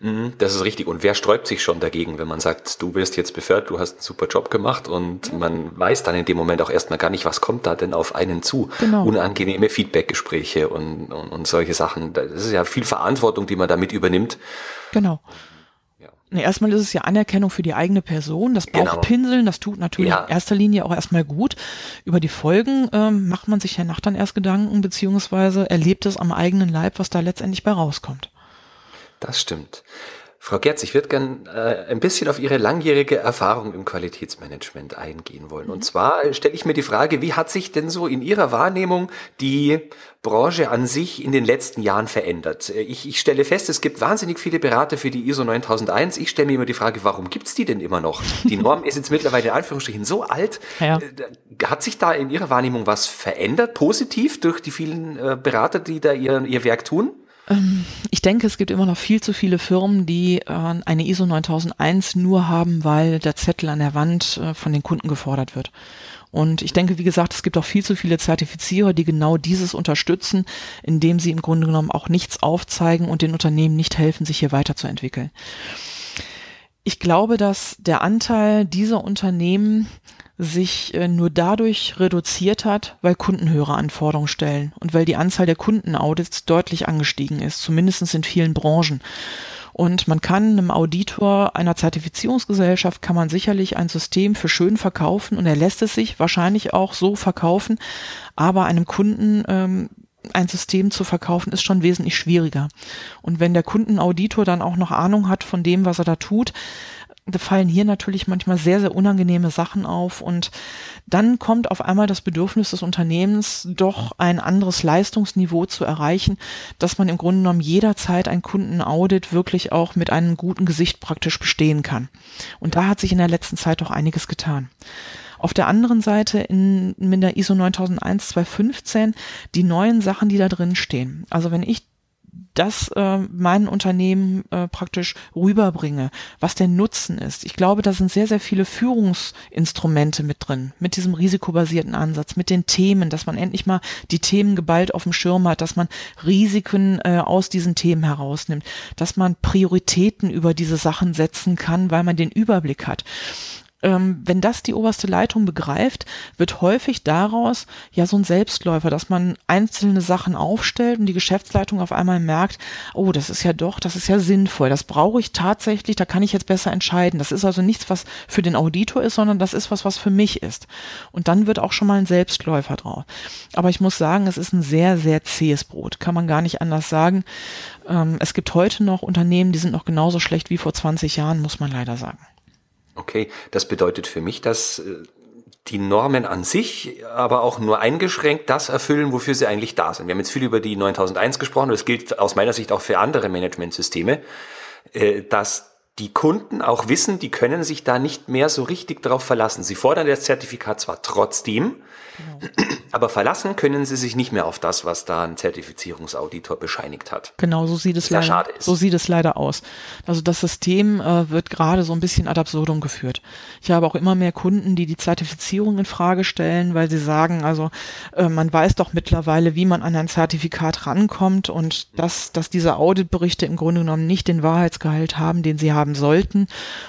Mhm, das ist richtig. Und wer sträubt sich schon dagegen, wenn man sagt, du wirst jetzt befördert, du hast einen super Job gemacht und man weiß dann in dem Moment auch erstmal gar nicht, was kommt da denn auf einen zu. Genau. Unangenehme Feedbackgespräche und, und, und solche Sachen. Das ist ja viel Verantwortung, die man damit übernimmt. Genau. Nee, erstmal ist es ja Anerkennung für die eigene Person, das genau. Bauchpinseln, das tut natürlich ja. in erster Linie auch erstmal gut. Über die Folgen ähm, macht man sich ja nach dann erst Gedanken, beziehungsweise erlebt es am eigenen Leib, was da letztendlich bei rauskommt. Das stimmt. Frau Gerz, ich würde gern äh, ein bisschen auf Ihre langjährige Erfahrung im Qualitätsmanagement eingehen wollen. Und mhm. zwar stelle ich mir die Frage, wie hat sich denn so in Ihrer Wahrnehmung die Branche an sich in den letzten Jahren verändert? Äh, ich, ich stelle fest, es gibt wahnsinnig viele Berater für die ISO 9001. Ich stelle mir immer die Frage, warum gibt's die denn immer noch? Die Norm ist jetzt mittlerweile in Anführungsstrichen so alt. Ja. Äh, hat sich da in Ihrer Wahrnehmung was verändert, positiv durch die vielen äh, Berater, die da ihr, ihr Werk tun? Ähm, ich denke, es gibt immer noch viel zu viele Firmen, die äh, eine ISO 9001 nur haben, weil der Zettel an der Wand äh, von den Kunden gefordert wird. Und ich denke, wie gesagt, es gibt auch viel zu viele Zertifizierer, die genau dieses unterstützen, indem sie im Grunde genommen auch nichts aufzeigen und den Unternehmen nicht helfen, sich hier weiterzuentwickeln. Ich glaube, dass der Anteil dieser Unternehmen sich äh, nur dadurch reduziert hat, weil Kunden höhere Anforderungen stellen und weil die Anzahl der Kundenaudits deutlich angestiegen ist, zumindest in vielen Branchen. Und man kann einem Auditor einer Zertifizierungsgesellschaft kann man sicherlich ein System für schön verkaufen und er lässt es sich wahrscheinlich auch so verkaufen, aber einem Kunden ähm, ein System zu verkaufen, ist schon wesentlich schwieriger. Und wenn der Kundenauditor dann auch noch Ahnung hat von dem, was er da tut, da fallen hier natürlich manchmal sehr, sehr unangenehme Sachen auf und dann kommt auf einmal das Bedürfnis des Unternehmens, doch ein anderes Leistungsniveau zu erreichen, dass man im Grunde genommen jederzeit ein Kundenaudit wirklich auch mit einem guten Gesicht praktisch bestehen kann. Und da hat sich in der letzten Zeit doch einiges getan. Auf der anderen Seite in, in der ISO 9001 215 die neuen Sachen, die da drin stehen. Also wenn ich das äh, meinen Unternehmen äh, praktisch rüberbringe, was der Nutzen ist. Ich glaube, da sind sehr, sehr viele Führungsinstrumente mit drin, mit diesem risikobasierten Ansatz, mit den Themen, dass man endlich mal die Themen geballt auf dem Schirm hat, dass man Risiken äh, aus diesen Themen herausnimmt, dass man Prioritäten über diese Sachen setzen kann, weil man den Überblick hat wenn das die oberste Leitung begreift, wird häufig daraus ja so ein Selbstläufer, dass man einzelne Sachen aufstellt und die Geschäftsleitung auf einmal merkt, oh, das ist ja doch, das ist ja sinnvoll, das brauche ich tatsächlich, da kann ich jetzt besser entscheiden. Das ist also nichts, was für den Auditor ist, sondern das ist was, was für mich ist. Und dann wird auch schon mal ein Selbstläufer drauf. Aber ich muss sagen, es ist ein sehr, sehr zähes Brot, kann man gar nicht anders sagen. Ähm, es gibt heute noch Unternehmen, die sind noch genauso schlecht wie vor 20 Jahren, muss man leider sagen. Okay, das bedeutet für mich, dass äh, die Normen an sich aber auch nur eingeschränkt das erfüllen, wofür sie eigentlich da sind. Wir haben jetzt viel über die 9001 gesprochen und das gilt aus meiner Sicht auch für andere Managementsysteme, äh, dass die Kunden auch wissen, die können sich da nicht mehr so richtig drauf verlassen. Sie fordern das Zertifikat zwar trotzdem, Genau. Aber verlassen können sie sich nicht mehr auf das, was da ein Zertifizierungsauditor bescheinigt hat. Genau, so sieht es leider, so sieht es leider aus. Also das System äh, wird gerade so ein bisschen ad absurdum geführt. Ich habe auch immer mehr Kunden, die die Zertifizierung in Frage stellen, weil sie sagen, also äh, man weiß doch mittlerweile, wie man an ein Zertifikat rankommt und dass, dass diese Auditberichte im Grunde genommen nicht den Wahrheitsgehalt haben, den sie haben sollten.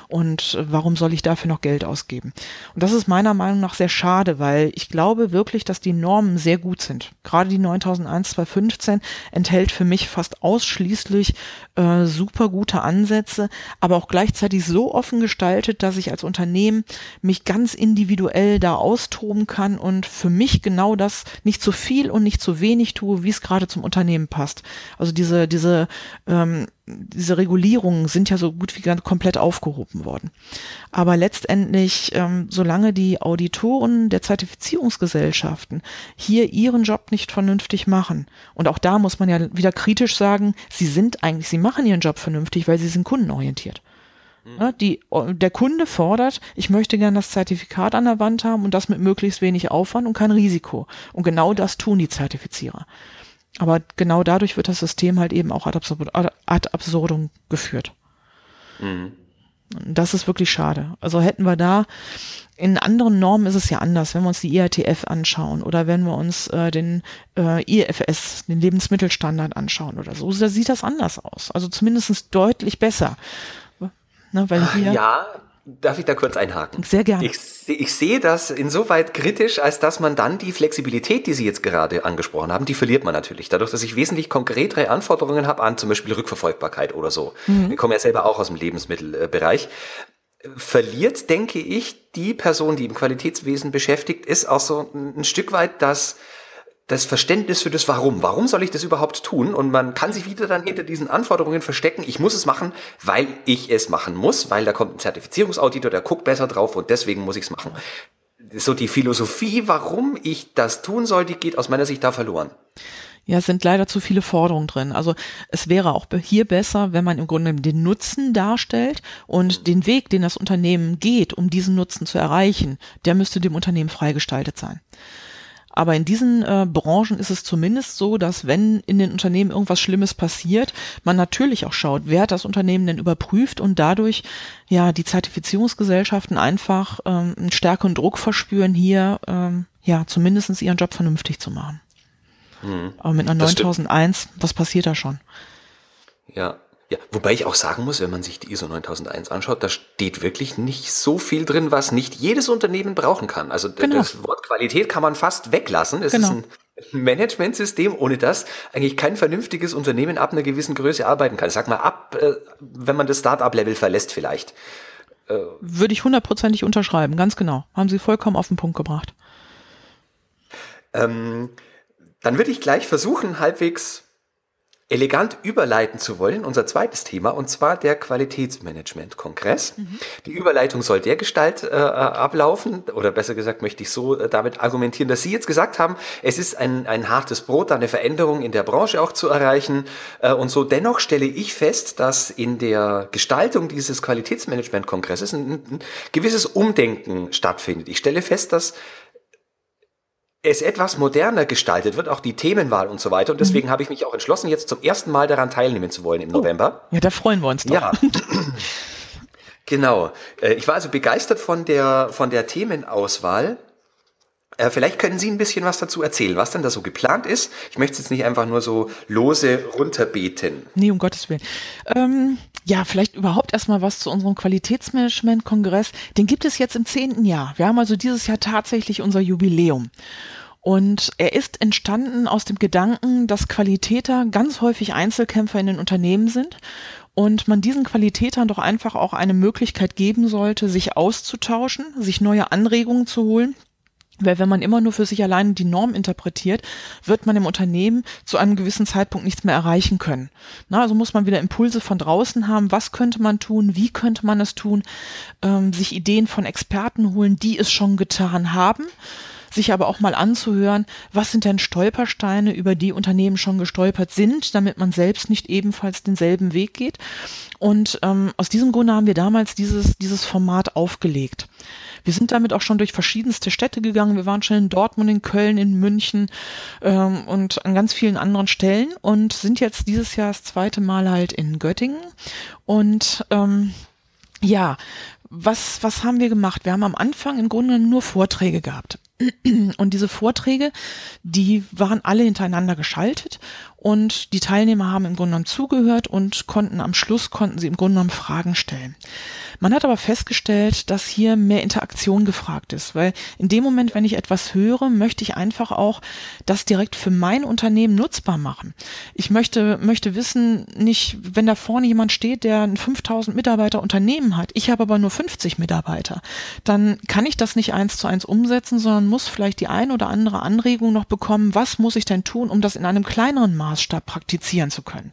Und äh, warum soll ich dafür noch Geld ausgeben? Und das ist meiner Meinung nach sehr schade, weil ich glaube, glaube wirklich, dass die Normen sehr gut sind. Gerade die 9001 215 enthält für mich fast ausschließlich äh, super gute Ansätze, aber auch gleichzeitig so offen gestaltet, dass ich als Unternehmen mich ganz individuell da austoben kann und für mich genau das nicht zu viel und nicht zu wenig tue, wie es gerade zum Unternehmen passt. Also diese, diese ähm, diese Regulierungen sind ja so gut wie ganz komplett aufgehoben worden. Aber letztendlich, ähm, solange die Auditoren der Zertifizierungsgesellschaften hier ihren Job nicht vernünftig machen, und auch da muss man ja wieder kritisch sagen, sie sind eigentlich, sie machen ihren Job vernünftig, weil sie sind kundenorientiert. Mhm. Ja, die, der Kunde fordert, ich möchte gerne das Zertifikat an der Wand haben und das mit möglichst wenig Aufwand und kein Risiko. Und genau das tun die Zertifizierer. Aber genau dadurch wird das System halt eben auch ad, absurdum, ad absurdum geführt. Mhm. Das ist wirklich schade. Also hätten wir da, in anderen Normen ist es ja anders, wenn wir uns die IATF anschauen oder wenn wir uns äh, den äh, IFS, den Lebensmittelstandard anschauen oder so, da sieht das anders aus. Also zumindest deutlich besser. Ne, weil hier, ja, Darf ich da kurz einhaken? Sehr gerne. Ich, ich, sehe das insoweit kritisch, als dass man dann die Flexibilität, die Sie jetzt gerade angesprochen haben, die verliert man natürlich. Dadurch, dass ich wesentlich konkretere Anforderungen habe an zum Beispiel Rückverfolgbarkeit oder so. Mhm. Wir kommen ja selber auch aus dem Lebensmittelbereich. Verliert, denke ich, die Person, die im Qualitätswesen beschäftigt ist, auch so ein Stück weit das das Verständnis für das Warum. Warum soll ich das überhaupt tun? Und man kann sich wieder dann hinter diesen Anforderungen verstecken. Ich muss es machen, weil ich es machen muss, weil da kommt ein Zertifizierungsauditor, der guckt besser drauf und deswegen muss ich es machen. So die Philosophie, warum ich das tun soll, die geht aus meiner Sicht da verloren. Ja, es sind leider zu viele Forderungen drin. Also es wäre auch hier besser, wenn man im Grunde den Nutzen darstellt und den Weg, den das Unternehmen geht, um diesen Nutzen zu erreichen, der müsste dem Unternehmen freigestaltet sein. Aber in diesen äh, Branchen ist es zumindest so, dass wenn in den Unternehmen irgendwas Schlimmes passiert, man natürlich auch schaut, wer hat das Unternehmen denn überprüft und dadurch ja die Zertifizierungsgesellschaften einfach ähm, einen stärkeren Druck verspüren, hier ähm, ja zumindest ihren Job vernünftig zu machen. Hm. Aber mit einer 9001, was passiert da schon? Ja, Ja, wobei ich auch sagen muss, wenn man sich die ISO 9001 anschaut, da steht wirklich nicht so viel drin, was nicht jedes Unternehmen brauchen kann. Also genau. das Wort Qualität kann man fast weglassen. Es genau. ist ein Managementsystem, ohne das eigentlich kein vernünftiges Unternehmen ab einer gewissen Größe arbeiten kann. Sag mal ab, äh, wenn man das Start-up-Level verlässt vielleicht. Würde ich hundertprozentig unterschreiben, ganz genau. Haben Sie vollkommen auf den Punkt gebracht. Ähm, dann würde ich gleich versuchen, halbwegs elegant überleiten zu wollen, unser zweites Thema, und zwar der Qualitätsmanagement-Kongress. Mhm. Die Überleitung soll der Gestalt äh, äh, ablaufen, oder besser gesagt möchte ich so äh, damit argumentieren, dass Sie jetzt gesagt haben, es ist ein, ein hartes Brot, eine Veränderung in der Branche auch zu erreichen. Äh, und so dennoch stelle ich fest, dass in der Gestaltung dieses Qualitätsmanagement-Kongresses ein, ein gewisses Umdenken stattfindet. Ich stelle fest, dass es etwas moderner gestaltet wird, auch die Themenwahl und so weiter. Und deswegen mhm. habe ich mich auch entschlossen, jetzt zum ersten Mal daran teilnehmen zu wollen im oh. November. Ja, da freuen wir uns doch. Ja. genau. Äh, ich war also begeistert von der, von der Themenauswahl. Äh, vielleicht können Sie ein bisschen was dazu erzählen, was denn da so geplant ist. Ich möchte es jetzt nicht einfach nur so lose runterbeten. Nee, um Gottes Willen. Ähm, ja, vielleicht überhaupt erstmal was zu unserem Qualitätsmanagement-Kongress. Den gibt es jetzt im zehnten Jahr. Wir haben also dieses Jahr tatsächlich unser Jubiläum. Und er ist entstanden aus dem Gedanken, dass Qualitäter ganz häufig Einzelkämpfer in den Unternehmen sind und man diesen Qualitätern doch einfach auch eine Möglichkeit geben sollte, sich auszutauschen, sich neue Anregungen zu holen weil wenn man immer nur für sich allein die Norm interpretiert, wird man im Unternehmen zu einem gewissen Zeitpunkt nichts mehr erreichen können. Na, also muss man wieder Impulse von draußen haben. Was könnte man tun? Wie könnte man es tun? Ähm, sich Ideen von Experten holen, die es schon getan haben sich aber auch mal anzuhören, was sind denn Stolpersteine, über die Unternehmen schon gestolpert sind, damit man selbst nicht ebenfalls denselben Weg geht. Und ähm, aus diesem Grunde haben wir damals dieses, dieses Format aufgelegt. Wir sind damit auch schon durch verschiedenste Städte gegangen. Wir waren schon in Dortmund, in Köln, in München ähm, und an ganz vielen anderen Stellen und sind jetzt dieses Jahr das zweite Mal halt in Göttingen. Und ähm, ja, was, was haben wir gemacht? Wir haben am Anfang im Grunde nur Vorträge gehabt. Und diese Vorträge, die waren alle hintereinander geschaltet und die Teilnehmer haben im Grunde genommen zugehört und konnten am Schluss, konnten sie im Grunde genommen Fragen stellen. Man hat aber festgestellt, dass hier mehr Interaktion gefragt ist, weil in dem Moment, wenn ich etwas höre, möchte ich einfach auch das direkt für mein Unternehmen nutzbar machen. Ich möchte, möchte wissen, nicht, wenn da vorne jemand steht, der ein 5000 Mitarbeiter Unternehmen hat, ich habe aber nur 50 Mitarbeiter, dann kann ich das nicht eins zu eins umsetzen, sondern muss vielleicht die ein oder andere Anregung noch bekommen, was muss ich denn tun, um das in einem kleineren Maßstab praktizieren zu können.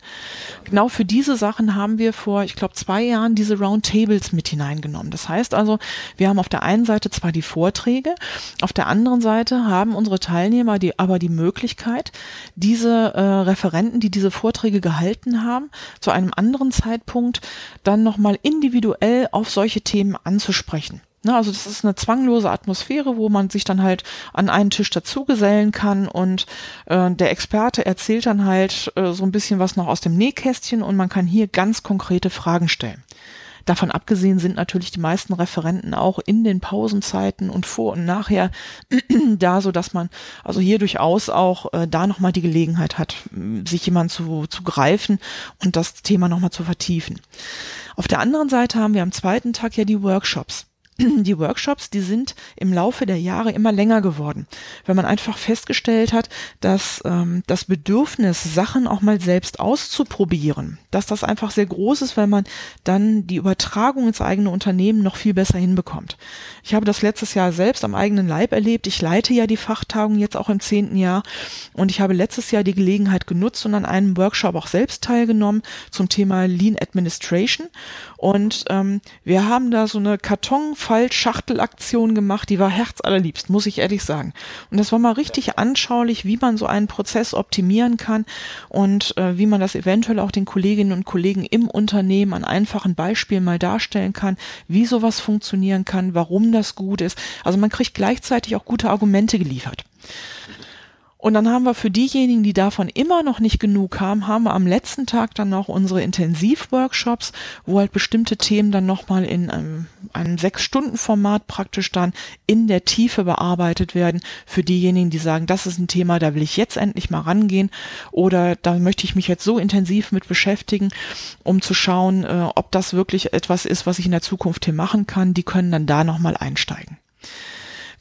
Genau für diese Sachen haben wir vor, ich glaube, zwei Jahren diese Roundtables mit hineingenommen. Das heißt also, wir haben auf der einen Seite zwar die Vorträge, auf der anderen Seite haben unsere Teilnehmer die, aber die Möglichkeit, diese äh, Referenten, die diese Vorträge gehalten haben, zu einem anderen Zeitpunkt dann nochmal individuell auf solche Themen anzusprechen. Ne, also das ist eine zwanglose Atmosphäre, wo man sich dann halt an einen Tisch dazugesellen kann und äh, der Experte erzählt dann halt äh, so ein bisschen was noch aus dem Nähkästchen und man kann hier ganz konkrete Fragen stellen. Davon abgesehen sind natürlich die meisten Referenten auch in den Pausenzeiten und vor und nachher da, so dass man also hier durchaus auch äh, da nochmal die Gelegenheit hat, sich jemand zu, zu greifen und das Thema nochmal zu vertiefen. Auf der anderen Seite haben wir am zweiten Tag ja die Workshops die Workshops, die sind im Laufe der Jahre immer länger geworden, weil man einfach festgestellt hat, dass ähm, das Bedürfnis, Sachen auch mal selbst auszuprobieren, dass das einfach sehr groß ist, weil man dann die Übertragung ins eigene Unternehmen noch viel besser hinbekommt. Ich habe das letztes Jahr selbst am eigenen Leib erlebt. Ich leite ja die Fachtagung jetzt auch im zehnten Jahr und ich habe letztes Jahr die Gelegenheit genutzt und an einem Workshop auch selbst teilgenommen zum Thema Lean Administration und ähm, wir haben da so eine Kartonfall-Schachtelaktion gemacht, die war herzallerliebst, muss ich ehrlich sagen. Und das war mal richtig anschaulich, wie man so einen Prozess optimieren kann und äh, wie man das eventuell auch den Kolleginnen und Kollegen im Unternehmen an einfachen Beispielen mal darstellen kann, wie sowas funktionieren kann, warum das gut ist. Also man kriegt gleichzeitig auch gute Argumente geliefert. Und dann haben wir für diejenigen, die davon immer noch nicht genug haben, haben wir am letzten Tag dann noch unsere Intensivworkshops, wo halt bestimmte Themen dann nochmal in einem, einem Sechs-Stunden-Format praktisch dann in der Tiefe bearbeitet werden. Für diejenigen, die sagen, das ist ein Thema, da will ich jetzt endlich mal rangehen oder da möchte ich mich jetzt so intensiv mit beschäftigen, um zu schauen, äh, ob das wirklich etwas ist, was ich in der Zukunft hier machen kann. Die können dann da nochmal einsteigen.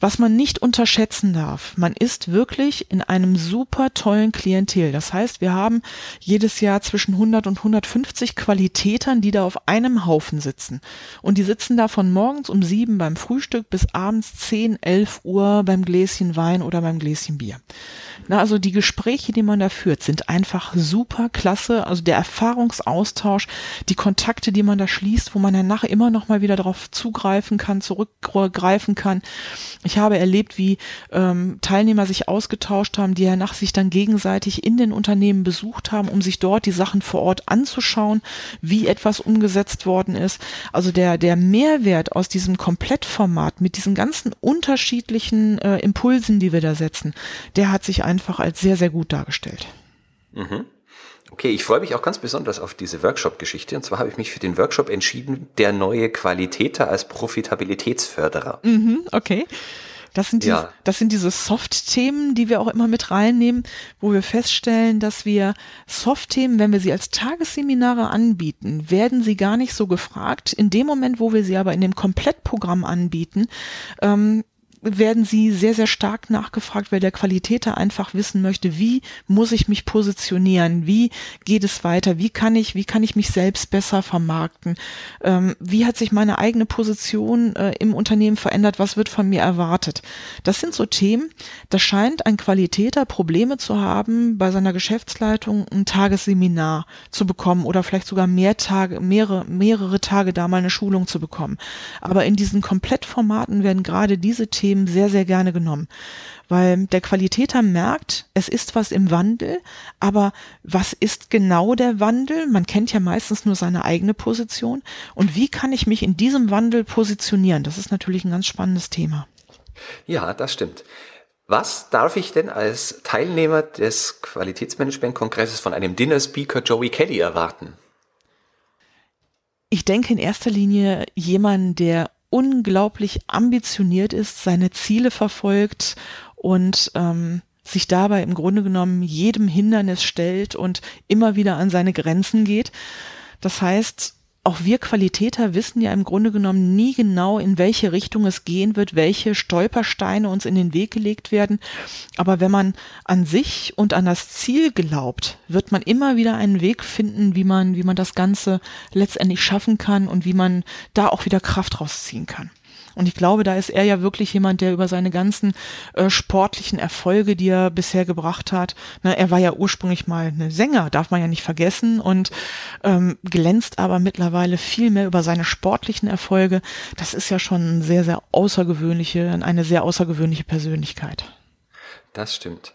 Was man nicht unterschätzen darf, man ist wirklich in einem super tollen Klientel. Das heißt, wir haben jedes Jahr zwischen 100 und 150 Qualitätern, die da auf einem Haufen sitzen. Und die sitzen da von morgens um sieben beim Frühstück bis abends 10, 11 Uhr beim Gläschen Wein oder beim Gläschen Bier. Na, also die Gespräche, die man da führt, sind einfach super klasse. Also der Erfahrungsaustausch, die Kontakte, die man da schließt, wo man dann nachher immer noch mal wieder darauf zugreifen kann, zurückgreifen kann. Ich habe erlebt, wie ähm, Teilnehmer sich ausgetauscht haben, die ja nach sich dann gegenseitig in den Unternehmen besucht haben, um sich dort die Sachen vor Ort anzuschauen, wie etwas umgesetzt worden ist. Also der, der Mehrwert aus diesem Komplettformat mit diesen ganzen unterschiedlichen äh, Impulsen, die wir da setzen, der hat sich einfach als sehr, sehr gut dargestellt. Mhm. Okay, ich freue mich auch ganz besonders auf diese Workshop-Geschichte. Und zwar habe ich mich für den Workshop entschieden, der neue Qualitäter als Profitabilitätsförderer. Mhm, okay. Das sind, die, ja. das sind diese Soft-Themen, die wir auch immer mit reinnehmen, wo wir feststellen, dass wir Soft-Themen, wenn wir sie als Tagesseminare anbieten, werden sie gar nicht so gefragt. In dem Moment, wo wir sie aber in dem Komplettprogramm anbieten, ähm, werden sie sehr, sehr stark nachgefragt, weil der Qualitäter einfach wissen möchte, wie muss ich mich positionieren, wie geht es weiter, wie kann ich, wie kann ich mich selbst besser vermarkten, ähm, wie hat sich meine eigene Position äh, im Unternehmen verändert, was wird von mir erwartet. Das sind so Themen, da scheint ein Qualitäter Probleme zu haben, bei seiner Geschäftsleitung ein Tagesseminar zu bekommen oder vielleicht sogar mehr Tage, mehrere, mehrere Tage da mal eine Schulung zu bekommen. Aber in diesen Komplettformaten werden gerade diese Themen Themen sehr, sehr gerne genommen, weil der Qualitäter merkt, es ist was im Wandel, aber was ist genau der Wandel? Man kennt ja meistens nur seine eigene Position und wie kann ich mich in diesem Wandel positionieren? Das ist natürlich ein ganz spannendes Thema. Ja, das stimmt. Was darf ich denn als Teilnehmer des Qualitätsmanagement-Kongresses von einem Dinner-Speaker Joey Kelly erwarten? Ich denke in erster Linie jemanden, der unglaublich ambitioniert ist, seine Ziele verfolgt und ähm, sich dabei im Grunde genommen jedem Hindernis stellt und immer wieder an seine Grenzen geht. Das heißt, auch wir Qualitäter wissen ja im Grunde genommen nie genau, in welche Richtung es gehen wird, welche Stolpersteine uns in den Weg gelegt werden. Aber wenn man an sich und an das Ziel glaubt, wird man immer wieder einen Weg finden, wie man, wie man das Ganze letztendlich schaffen kann und wie man da auch wieder Kraft rausziehen kann. Und ich glaube, da ist er ja wirklich jemand, der über seine ganzen äh, sportlichen Erfolge, die er bisher gebracht hat, ne, er war ja ursprünglich mal eine Sänger, darf man ja nicht vergessen, und ähm, glänzt aber mittlerweile viel mehr über seine sportlichen Erfolge. Das ist ja schon sehr, sehr außergewöhnliche, eine sehr außergewöhnliche Persönlichkeit. Das stimmt.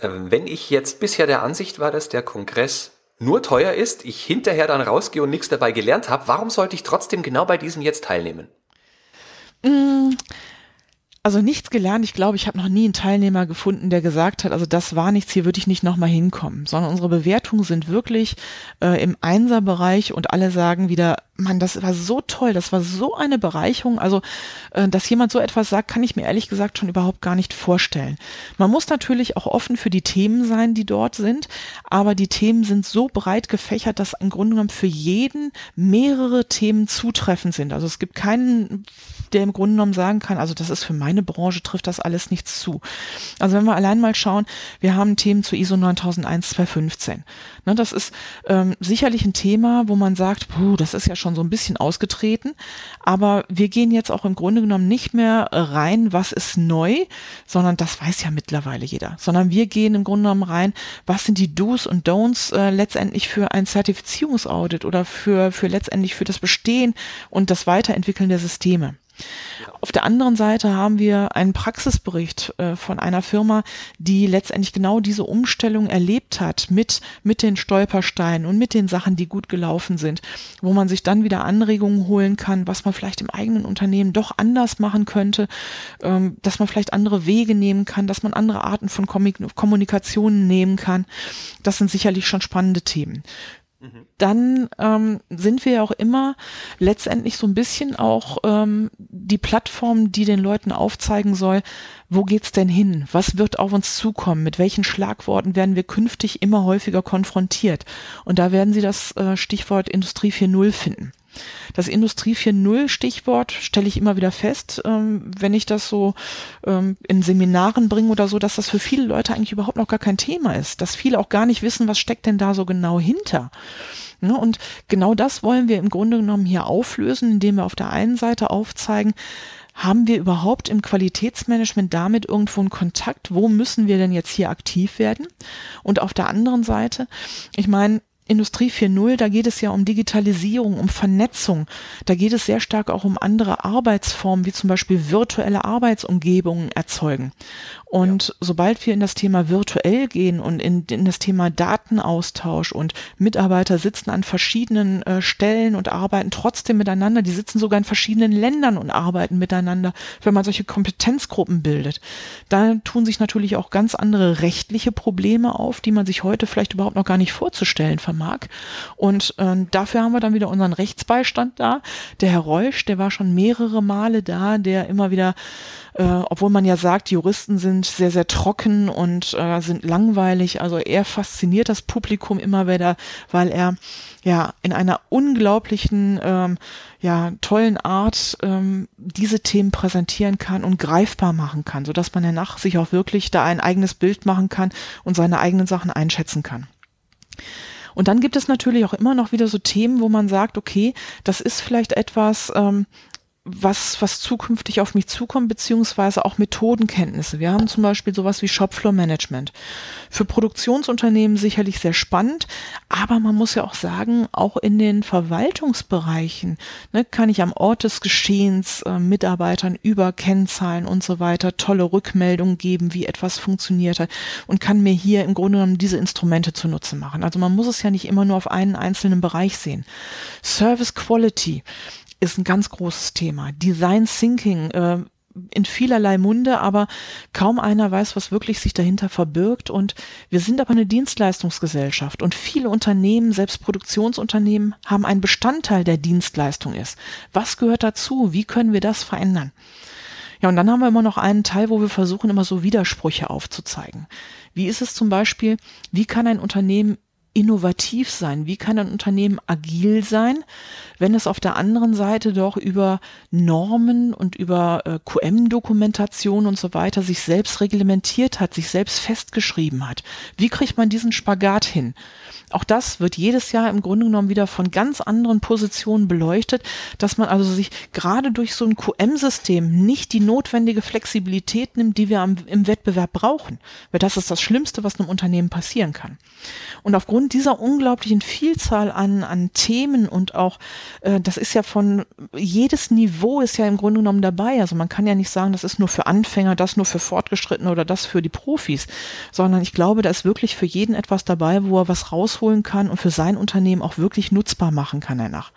Ähm, wenn ich jetzt bisher der Ansicht war, dass der Kongress nur teuer ist, ich hinterher dann rausgehe und nichts dabei gelernt habe, warum sollte ich trotzdem genau bei diesem jetzt teilnehmen? Mm, also nichts gelernt. Ich glaube, ich habe noch nie einen Teilnehmer gefunden, der gesagt hat, also das war nichts, hier würde ich nicht nochmal hinkommen. Sondern unsere Bewertungen sind wirklich äh, im Einserbereich und alle sagen wieder, Mann, das war so toll, das war so eine Bereicherung. Also, äh, dass jemand so etwas sagt, kann ich mir ehrlich gesagt schon überhaupt gar nicht vorstellen. Man muss natürlich auch offen für die Themen sein, die dort sind, aber die Themen sind so breit gefächert, dass im Grunde genommen für jeden mehrere Themen zutreffend sind. Also es gibt keinen der im Grunde genommen sagen kann, also das ist für meine Branche, trifft das alles nichts zu. Also wenn wir allein mal schauen, wir haben Themen zu ISO 9001 2015. Ne, das ist ähm, sicherlich ein Thema, wo man sagt, puh, das ist ja schon so ein bisschen ausgetreten, aber wir gehen jetzt auch im Grunde genommen nicht mehr rein, was ist neu, sondern das weiß ja mittlerweile jeder, sondern wir gehen im Grunde genommen rein, was sind die Do's und Don'ts äh, letztendlich für ein Zertifizierungsaudit oder für, für letztendlich für das Bestehen und das Weiterentwickeln der Systeme. Auf der anderen Seite haben wir einen Praxisbericht äh, von einer Firma, die letztendlich genau diese Umstellung erlebt hat mit, mit den Stolpersteinen und mit den Sachen, die gut gelaufen sind, wo man sich dann wieder Anregungen holen kann, was man vielleicht im eigenen Unternehmen doch anders machen könnte, ähm, dass man vielleicht andere Wege nehmen kann, dass man andere Arten von Kommunikation nehmen kann. Das sind sicherlich schon spannende Themen dann ähm, sind wir ja auch immer letztendlich so ein bisschen auch ähm, die Plattform, die den Leuten aufzeigen soll, wo geht's denn hin? Was wird auf uns zukommen? Mit welchen Schlagworten werden wir künftig immer häufiger konfrontiert? Und da werden Sie das äh, Stichwort Industrie 4.0 finden. Das Industrie 4.0 Stichwort stelle ich immer wieder fest, ähm, wenn ich das so ähm, in Seminaren bringe oder so, dass das für viele Leute eigentlich überhaupt noch gar kein Thema ist, dass viele auch gar nicht wissen, was steckt denn da so genau hinter. Ne? Und genau das wollen wir im Grunde genommen hier auflösen, indem wir auf der einen Seite aufzeigen, haben wir überhaupt im Qualitätsmanagement damit irgendwo einen Kontakt? Wo müssen wir denn jetzt hier aktiv werden? Und auf der anderen Seite, ich meine, Industrie 4.0, da geht es ja um Digitalisierung, um Vernetzung. Da geht es sehr stark auch um andere Arbeitsformen, wie zum Beispiel virtuelle Arbeitsumgebungen erzeugen. Und ja. sobald wir in das Thema virtuell gehen und in, in, das Thema Datenaustausch und Mitarbeiter sitzen an verschiedenen äh, Stellen und arbeiten trotzdem miteinander, die sitzen sogar in verschiedenen Ländern und arbeiten miteinander, wenn man solche Kompetenzgruppen bildet, da tun sich natürlich auch ganz andere rechtliche Probleme auf, die man sich heute vielleicht überhaupt noch gar nicht vorzustellen vermag. Und äh, dafür haben wir dann wieder unseren Rechtsbeistand da. Der Herr Reusch, der war schon mehrere Male da, der immer wieder äh, obwohl man ja sagt, Juristen sind sehr, sehr trocken und äh, sind langweilig. Also er fasziniert das Publikum immer wieder, weil er ja in einer unglaublichen, ähm, ja, tollen Art ähm, diese Themen präsentieren kann und greifbar machen kann, sodass man danach sich auch wirklich da ein eigenes Bild machen kann und seine eigenen Sachen einschätzen kann. Und dann gibt es natürlich auch immer noch wieder so Themen, wo man sagt, okay, das ist vielleicht etwas, ähm, was, was zukünftig auf mich zukommt, beziehungsweise auch Methodenkenntnisse. Wir haben zum Beispiel sowas wie Shopfloor Management. Für Produktionsunternehmen sicherlich sehr spannend, aber man muss ja auch sagen, auch in den Verwaltungsbereichen ne, kann ich am Ort des Geschehens äh, Mitarbeitern über Kennzahlen und so weiter tolle Rückmeldungen geben, wie etwas funktioniert hat und kann mir hier im Grunde genommen diese Instrumente zunutze machen. Also man muss es ja nicht immer nur auf einen einzelnen Bereich sehen. Service Quality ist ein ganz großes Thema. Design Thinking äh, in vielerlei Munde, aber kaum einer weiß, was wirklich sich dahinter verbirgt. Und wir sind aber eine Dienstleistungsgesellschaft und viele Unternehmen, selbst Produktionsunternehmen, haben einen Bestandteil der Dienstleistung ist. Was gehört dazu? Wie können wir das verändern? Ja, und dann haben wir immer noch einen Teil, wo wir versuchen, immer so Widersprüche aufzuzeigen. Wie ist es zum Beispiel, wie kann ein Unternehmen innovativ sein? Wie kann ein Unternehmen agil sein, wenn es auf der anderen Seite doch über Normen und über äh, QM-Dokumentation und so weiter sich selbst reglementiert hat, sich selbst festgeschrieben hat? Wie kriegt man diesen Spagat hin? Auch das wird jedes Jahr im Grunde genommen wieder von ganz anderen Positionen beleuchtet, dass man also sich gerade durch so ein QM-System nicht die notwendige Flexibilität nimmt, die wir am, im Wettbewerb brauchen. Weil das ist das Schlimmste, was einem Unternehmen passieren kann. Und aufgrund dieser unglaublichen Vielzahl an, an Themen und auch, äh, das ist ja von, jedes Niveau ist ja im Grunde genommen dabei. Also man kann ja nicht sagen, das ist nur für Anfänger, das nur für Fortgeschrittene oder das für die Profis, sondern ich glaube, da ist wirklich für jeden etwas dabei, wo er was rausholen kann und für sein Unternehmen auch wirklich nutzbar machen kann danach.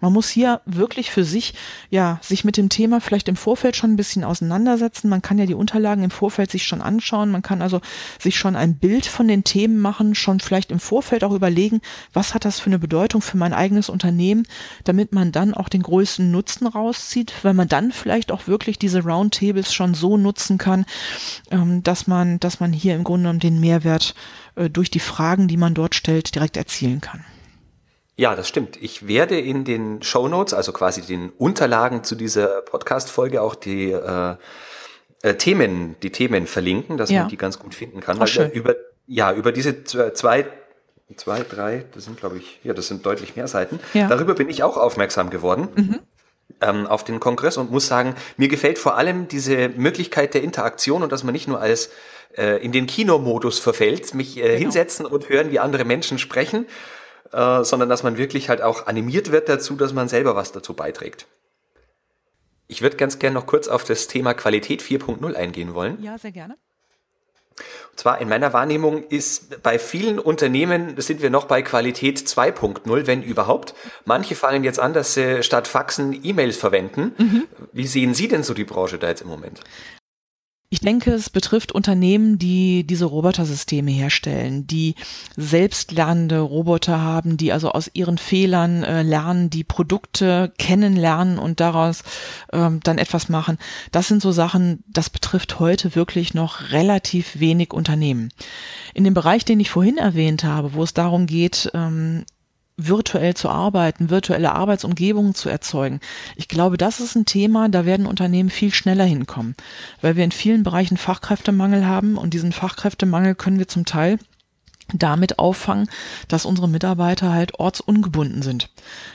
Man muss hier wirklich für sich, ja, sich mit dem Thema vielleicht im Vorfeld schon ein bisschen auseinandersetzen. Man kann ja die Unterlagen im Vorfeld sich schon anschauen. Man kann also sich schon ein Bild von den Themen machen, schon vielleicht im Vorfeld auch überlegen, was hat das für eine Bedeutung für mein eigenes Unternehmen, damit man dann auch den größten Nutzen rauszieht, weil man dann vielleicht auch wirklich diese Roundtables schon so nutzen kann, ähm, dass man, dass man hier im Grunde genommen den Mehrwert äh, durch die Fragen, die man dort stellt, direkt erzielen kann. Ja, das stimmt. Ich werde in den Show Notes, also quasi den Unterlagen zu dieser Podcast-Folge auch die äh, äh, Themen, die Themen verlinken, dass ja. man die ganz gut finden kann. Ach, weil über, ja, über diese zwei, zwei, drei, das sind glaube ich, ja, das sind deutlich mehr Seiten. Ja. Darüber bin ich auch aufmerksam geworden. Mhm. Ähm, auf den Kongress und muss sagen, mir gefällt vor allem diese Möglichkeit der Interaktion und dass man nicht nur als äh, in den Kinomodus verfällt, mich äh, genau. hinsetzen und hören, wie andere Menschen sprechen, äh, sondern dass man wirklich halt auch animiert wird dazu, dass man selber was dazu beiträgt. Ich würde ganz gerne noch kurz auf das Thema Qualität 4.0 eingehen wollen. Ja, sehr gerne. Und zwar in meiner Wahrnehmung ist bei vielen Unternehmen sind wir noch bei Qualität 2.0, wenn überhaupt. Manche fangen jetzt an, dass sie statt Faxen E-Mails verwenden. Mhm. Wie sehen Sie denn so die Branche da jetzt im Moment? Ich denke, es betrifft Unternehmen, die diese Robotersysteme herstellen, die selbstlernende Roboter haben, die also aus ihren Fehlern äh, lernen, die Produkte kennenlernen und daraus ähm, dann etwas machen. Das sind so Sachen, das betrifft heute wirklich noch relativ wenig Unternehmen. In dem Bereich, den ich vorhin erwähnt habe, wo es darum geht, ähm, virtuell zu arbeiten, virtuelle Arbeitsumgebungen zu erzeugen. Ich glaube, das ist ein Thema, da werden Unternehmen viel schneller hinkommen, weil wir in vielen Bereichen Fachkräftemangel haben und diesen Fachkräftemangel können wir zum Teil damit auffangen, dass unsere Mitarbeiter halt ortsungebunden sind.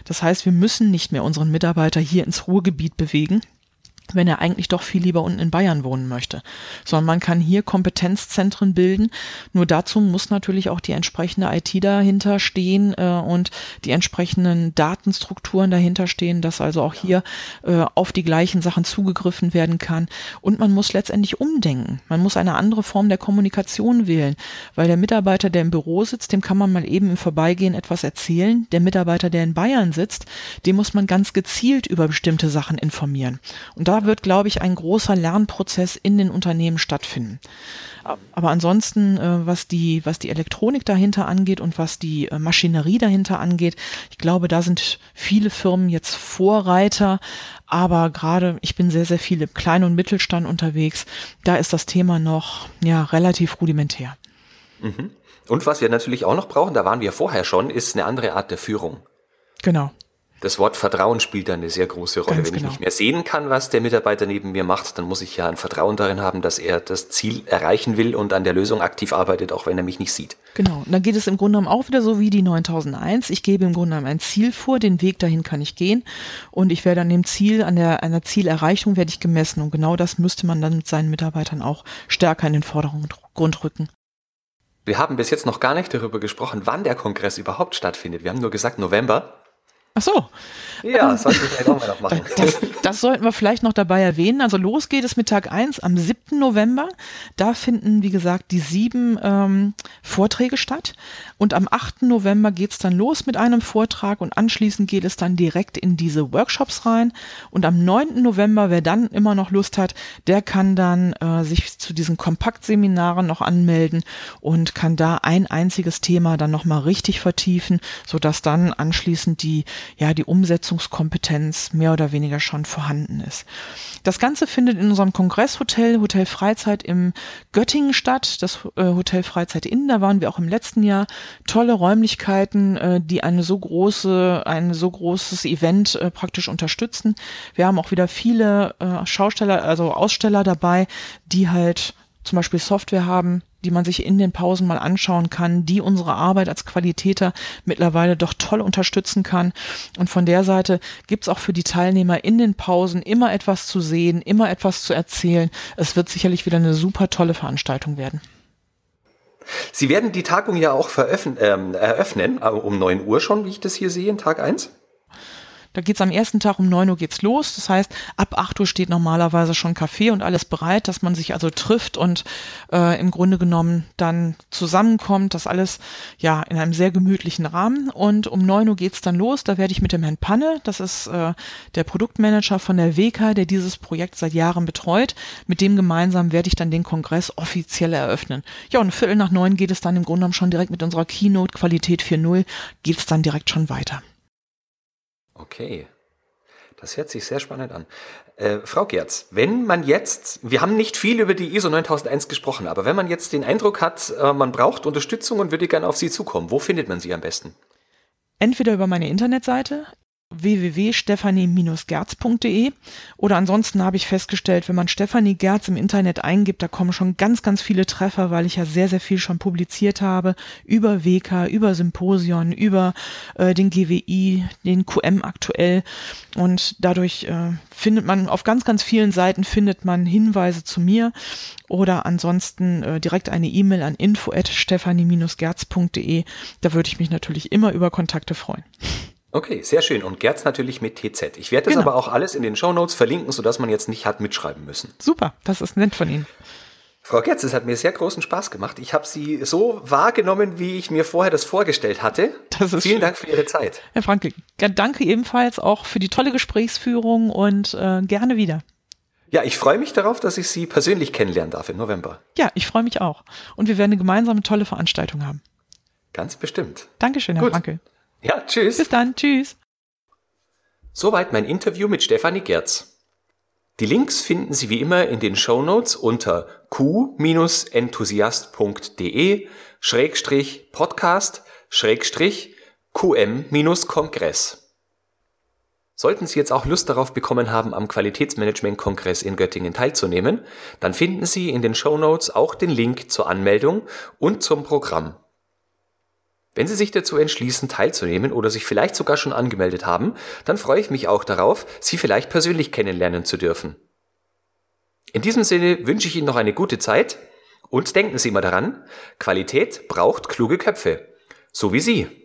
Das heißt, wir müssen nicht mehr unseren Mitarbeiter hier ins Ruhrgebiet bewegen, wenn er eigentlich doch viel lieber unten in Bayern wohnen möchte, sondern man kann hier Kompetenzzentren bilden. Nur dazu muss natürlich auch die entsprechende IT dahinter stehen äh, und die entsprechenden Datenstrukturen dahinter stehen, dass also auch hier äh, auf die gleichen Sachen zugegriffen werden kann. Und man muss letztendlich umdenken. Man muss eine andere Form der Kommunikation wählen, weil der Mitarbeiter, der im Büro sitzt, dem kann man mal eben im Vorbeigehen etwas erzählen. Der Mitarbeiter, der in Bayern sitzt, dem muss man ganz gezielt über bestimmte Sachen informieren. Und da wird, glaube ich, ein großer Lernprozess in den Unternehmen stattfinden. Aber ansonsten, äh, was die, was die Elektronik dahinter angeht und was die äh, Maschinerie dahinter angeht, ich glaube, da sind viele Firmen jetzt Vorreiter. Aber gerade, ich bin sehr, sehr viel im Klein- und Mittelstand unterwegs. Da ist das Thema noch, ja, relativ rudimentär. Mhm. Und was wir natürlich auch noch brauchen, da waren wir vorher schon, ist eine andere Art der Führung. Genau das Wort Vertrauen spielt da eine sehr große Rolle. Ganz Wenn genau. ich nicht mehr sehen kann, was der Mitarbeiter neben mir macht, dann muss ich ja ein Vertrauen darin haben, dass er das Ziel erreichen will und an der Lösung aktiv arbeitet, auch wenn er mich nicht sieht. Genau. Und dann geht es im Grunde genommen auch wieder so wie die 9001. Ich gebe im Grunde genommen ein Ziel vor, den Weg dahin kann ich gehen und ich werde an dem Ziel, an der, an der Zielerreichung werde ich gemessen und genau das müsste man dann mit seinen Mitarbeitern auch stärker in den Vordergrund rücken. Wir haben bis jetzt noch gar nicht darüber gesprochen, wann der Kongress überhaupt stattfindet. Wir haben nur gesagt November. Ach so. Ja, das sollte ich vielleicht auch mal noch machen. Das, das, sollten wir vielleicht noch dabei erwähnen. Also los geht es mit Tag 1 am 7. November. Da finden, wie gesagt, die sieben ähm, Vorträge statt. Und am 8. November geht es dann los mit einem Vortrag und anschließend geht es dann direkt in diese Workshops rein. Und am 9. November, wer dann immer noch Lust hat, der kann dann äh, sich zu diesen Kompaktseminaren noch anmelden und kann da ein einziges Thema dann nochmal richtig vertiefen, sodass dann anschließend die, ja, die Umsetzungskompetenz mehr oder weniger schon vorhanden ist. Das Ganze findet in unserem Kongresshotel, Hotel Freizeit im Göttingen statt, das äh, Hotel Freizeit Inn. Da waren wir auch im letzten Jahr tolle Räumlichkeiten, äh, die eine so große, ein so großes Event äh, praktisch unterstützen. Wir haben auch wieder viele Schausteller, also Aussteller dabei, die halt zum Beispiel Software haben, die man sich in den Pausen mal anschauen kann, die unsere Arbeit als Qualitäter mittlerweile doch toll unterstützen kann. Und von der Seite gibt's auch für die Teilnehmer in den Pausen immer etwas zu sehen, immer etwas zu erzählen. Es wird sicherlich wieder eine super tolle Veranstaltung werden. Sie werden die Tagung ja auch ähm, eröffnen, äh, um 9 Uhr schon, wie ich das hier sehe, Tag 1. Da geht's am ersten Tag um 9 Uhr geht's los. Das heißt, ab 8 Uhr steht normalerweise schon Kaffee und alles bereit, dass man sich also trifft und äh, im Grunde genommen dann zusammenkommt. Das alles ja in einem sehr gemütlichen Rahmen. Und um 9 Uhr geht's dann los. Da werde ich mit dem Herrn Panne, das ist äh, der Produktmanager von der WK, der dieses Projekt seit Jahren betreut. Mit dem gemeinsam werde ich dann den Kongress offiziell eröffnen. Ja, und Viertel nach neun geht es dann im Grunde genommen schon direkt mit unserer Keynote Qualität 4.0 geht es dann direkt schon weiter. Okay. Das hört sich sehr spannend an. Äh, Frau Gerz, wenn man jetzt, wir haben nicht viel über die ISO 9001 gesprochen, aber wenn man jetzt den Eindruck hat, äh, man braucht Unterstützung und würde gerne auf Sie zukommen, wo findet man Sie am besten? Entweder über meine Internetseite www.stephanie-gerz.de oder ansonsten habe ich festgestellt, wenn man Stephanie Gerz im Internet eingibt, da kommen schon ganz, ganz viele Treffer, weil ich ja sehr, sehr viel schon publiziert habe über WK, über Symposion, über äh, den GWI, den QM aktuell und dadurch äh, findet man auf ganz, ganz vielen Seiten findet man Hinweise zu mir oder ansonsten äh, direkt eine E-Mail an info@stephanie-gerz.de. Da würde ich mich natürlich immer über Kontakte freuen. Okay, sehr schön. Und Gerz natürlich mit TZ. Ich werde das Genau. aber auch alles in den Shownotes verlinken, sodass man jetzt nicht hat mitschreiben müssen. Super, das ist nett von Ihnen. Frau Gerz, es hat mir sehr großen Spaß gemacht. Ich habe Sie so wahrgenommen, wie ich mir vorher das vorgestellt hatte. Das Vielen schön. Dank für Ihre Zeit. Herr Franke, ja, danke ebenfalls auch für die tolle Gesprächsführung und äh, gerne wieder. Ja, ich freue mich darauf, dass ich Sie persönlich kennenlernen darf im November. Ja, ich freue mich auch. Und wir werden eine gemeinsame tolle Veranstaltung haben. Ganz bestimmt. Dankeschön, Herr Gut. Franke. Ja, tschüss. Bis dann. Tschüss. Soweit mein Interview mit Stefanie Gerz. Die Links finden Sie wie immer in den Shownotes unter q-enthusiast.de Schrägstrich Podcast Schrägstrich QM-Kongress. Sollten Sie jetzt auch Lust darauf bekommen haben, am Qualitätsmanagement-Kongress in Göttingen teilzunehmen, dann finden Sie in den Shownotes auch den Link zur Anmeldung und zum Programm. Wenn Sie sich dazu entschließen, teilzunehmen oder sich vielleicht sogar schon angemeldet haben, dann freue ich mich auch darauf, Sie vielleicht persönlich kennenlernen zu dürfen. In diesem Sinne wünsche ich Ihnen noch eine gute Zeit und denken Sie immer daran, Qualität braucht kluge Köpfe, so wie Sie.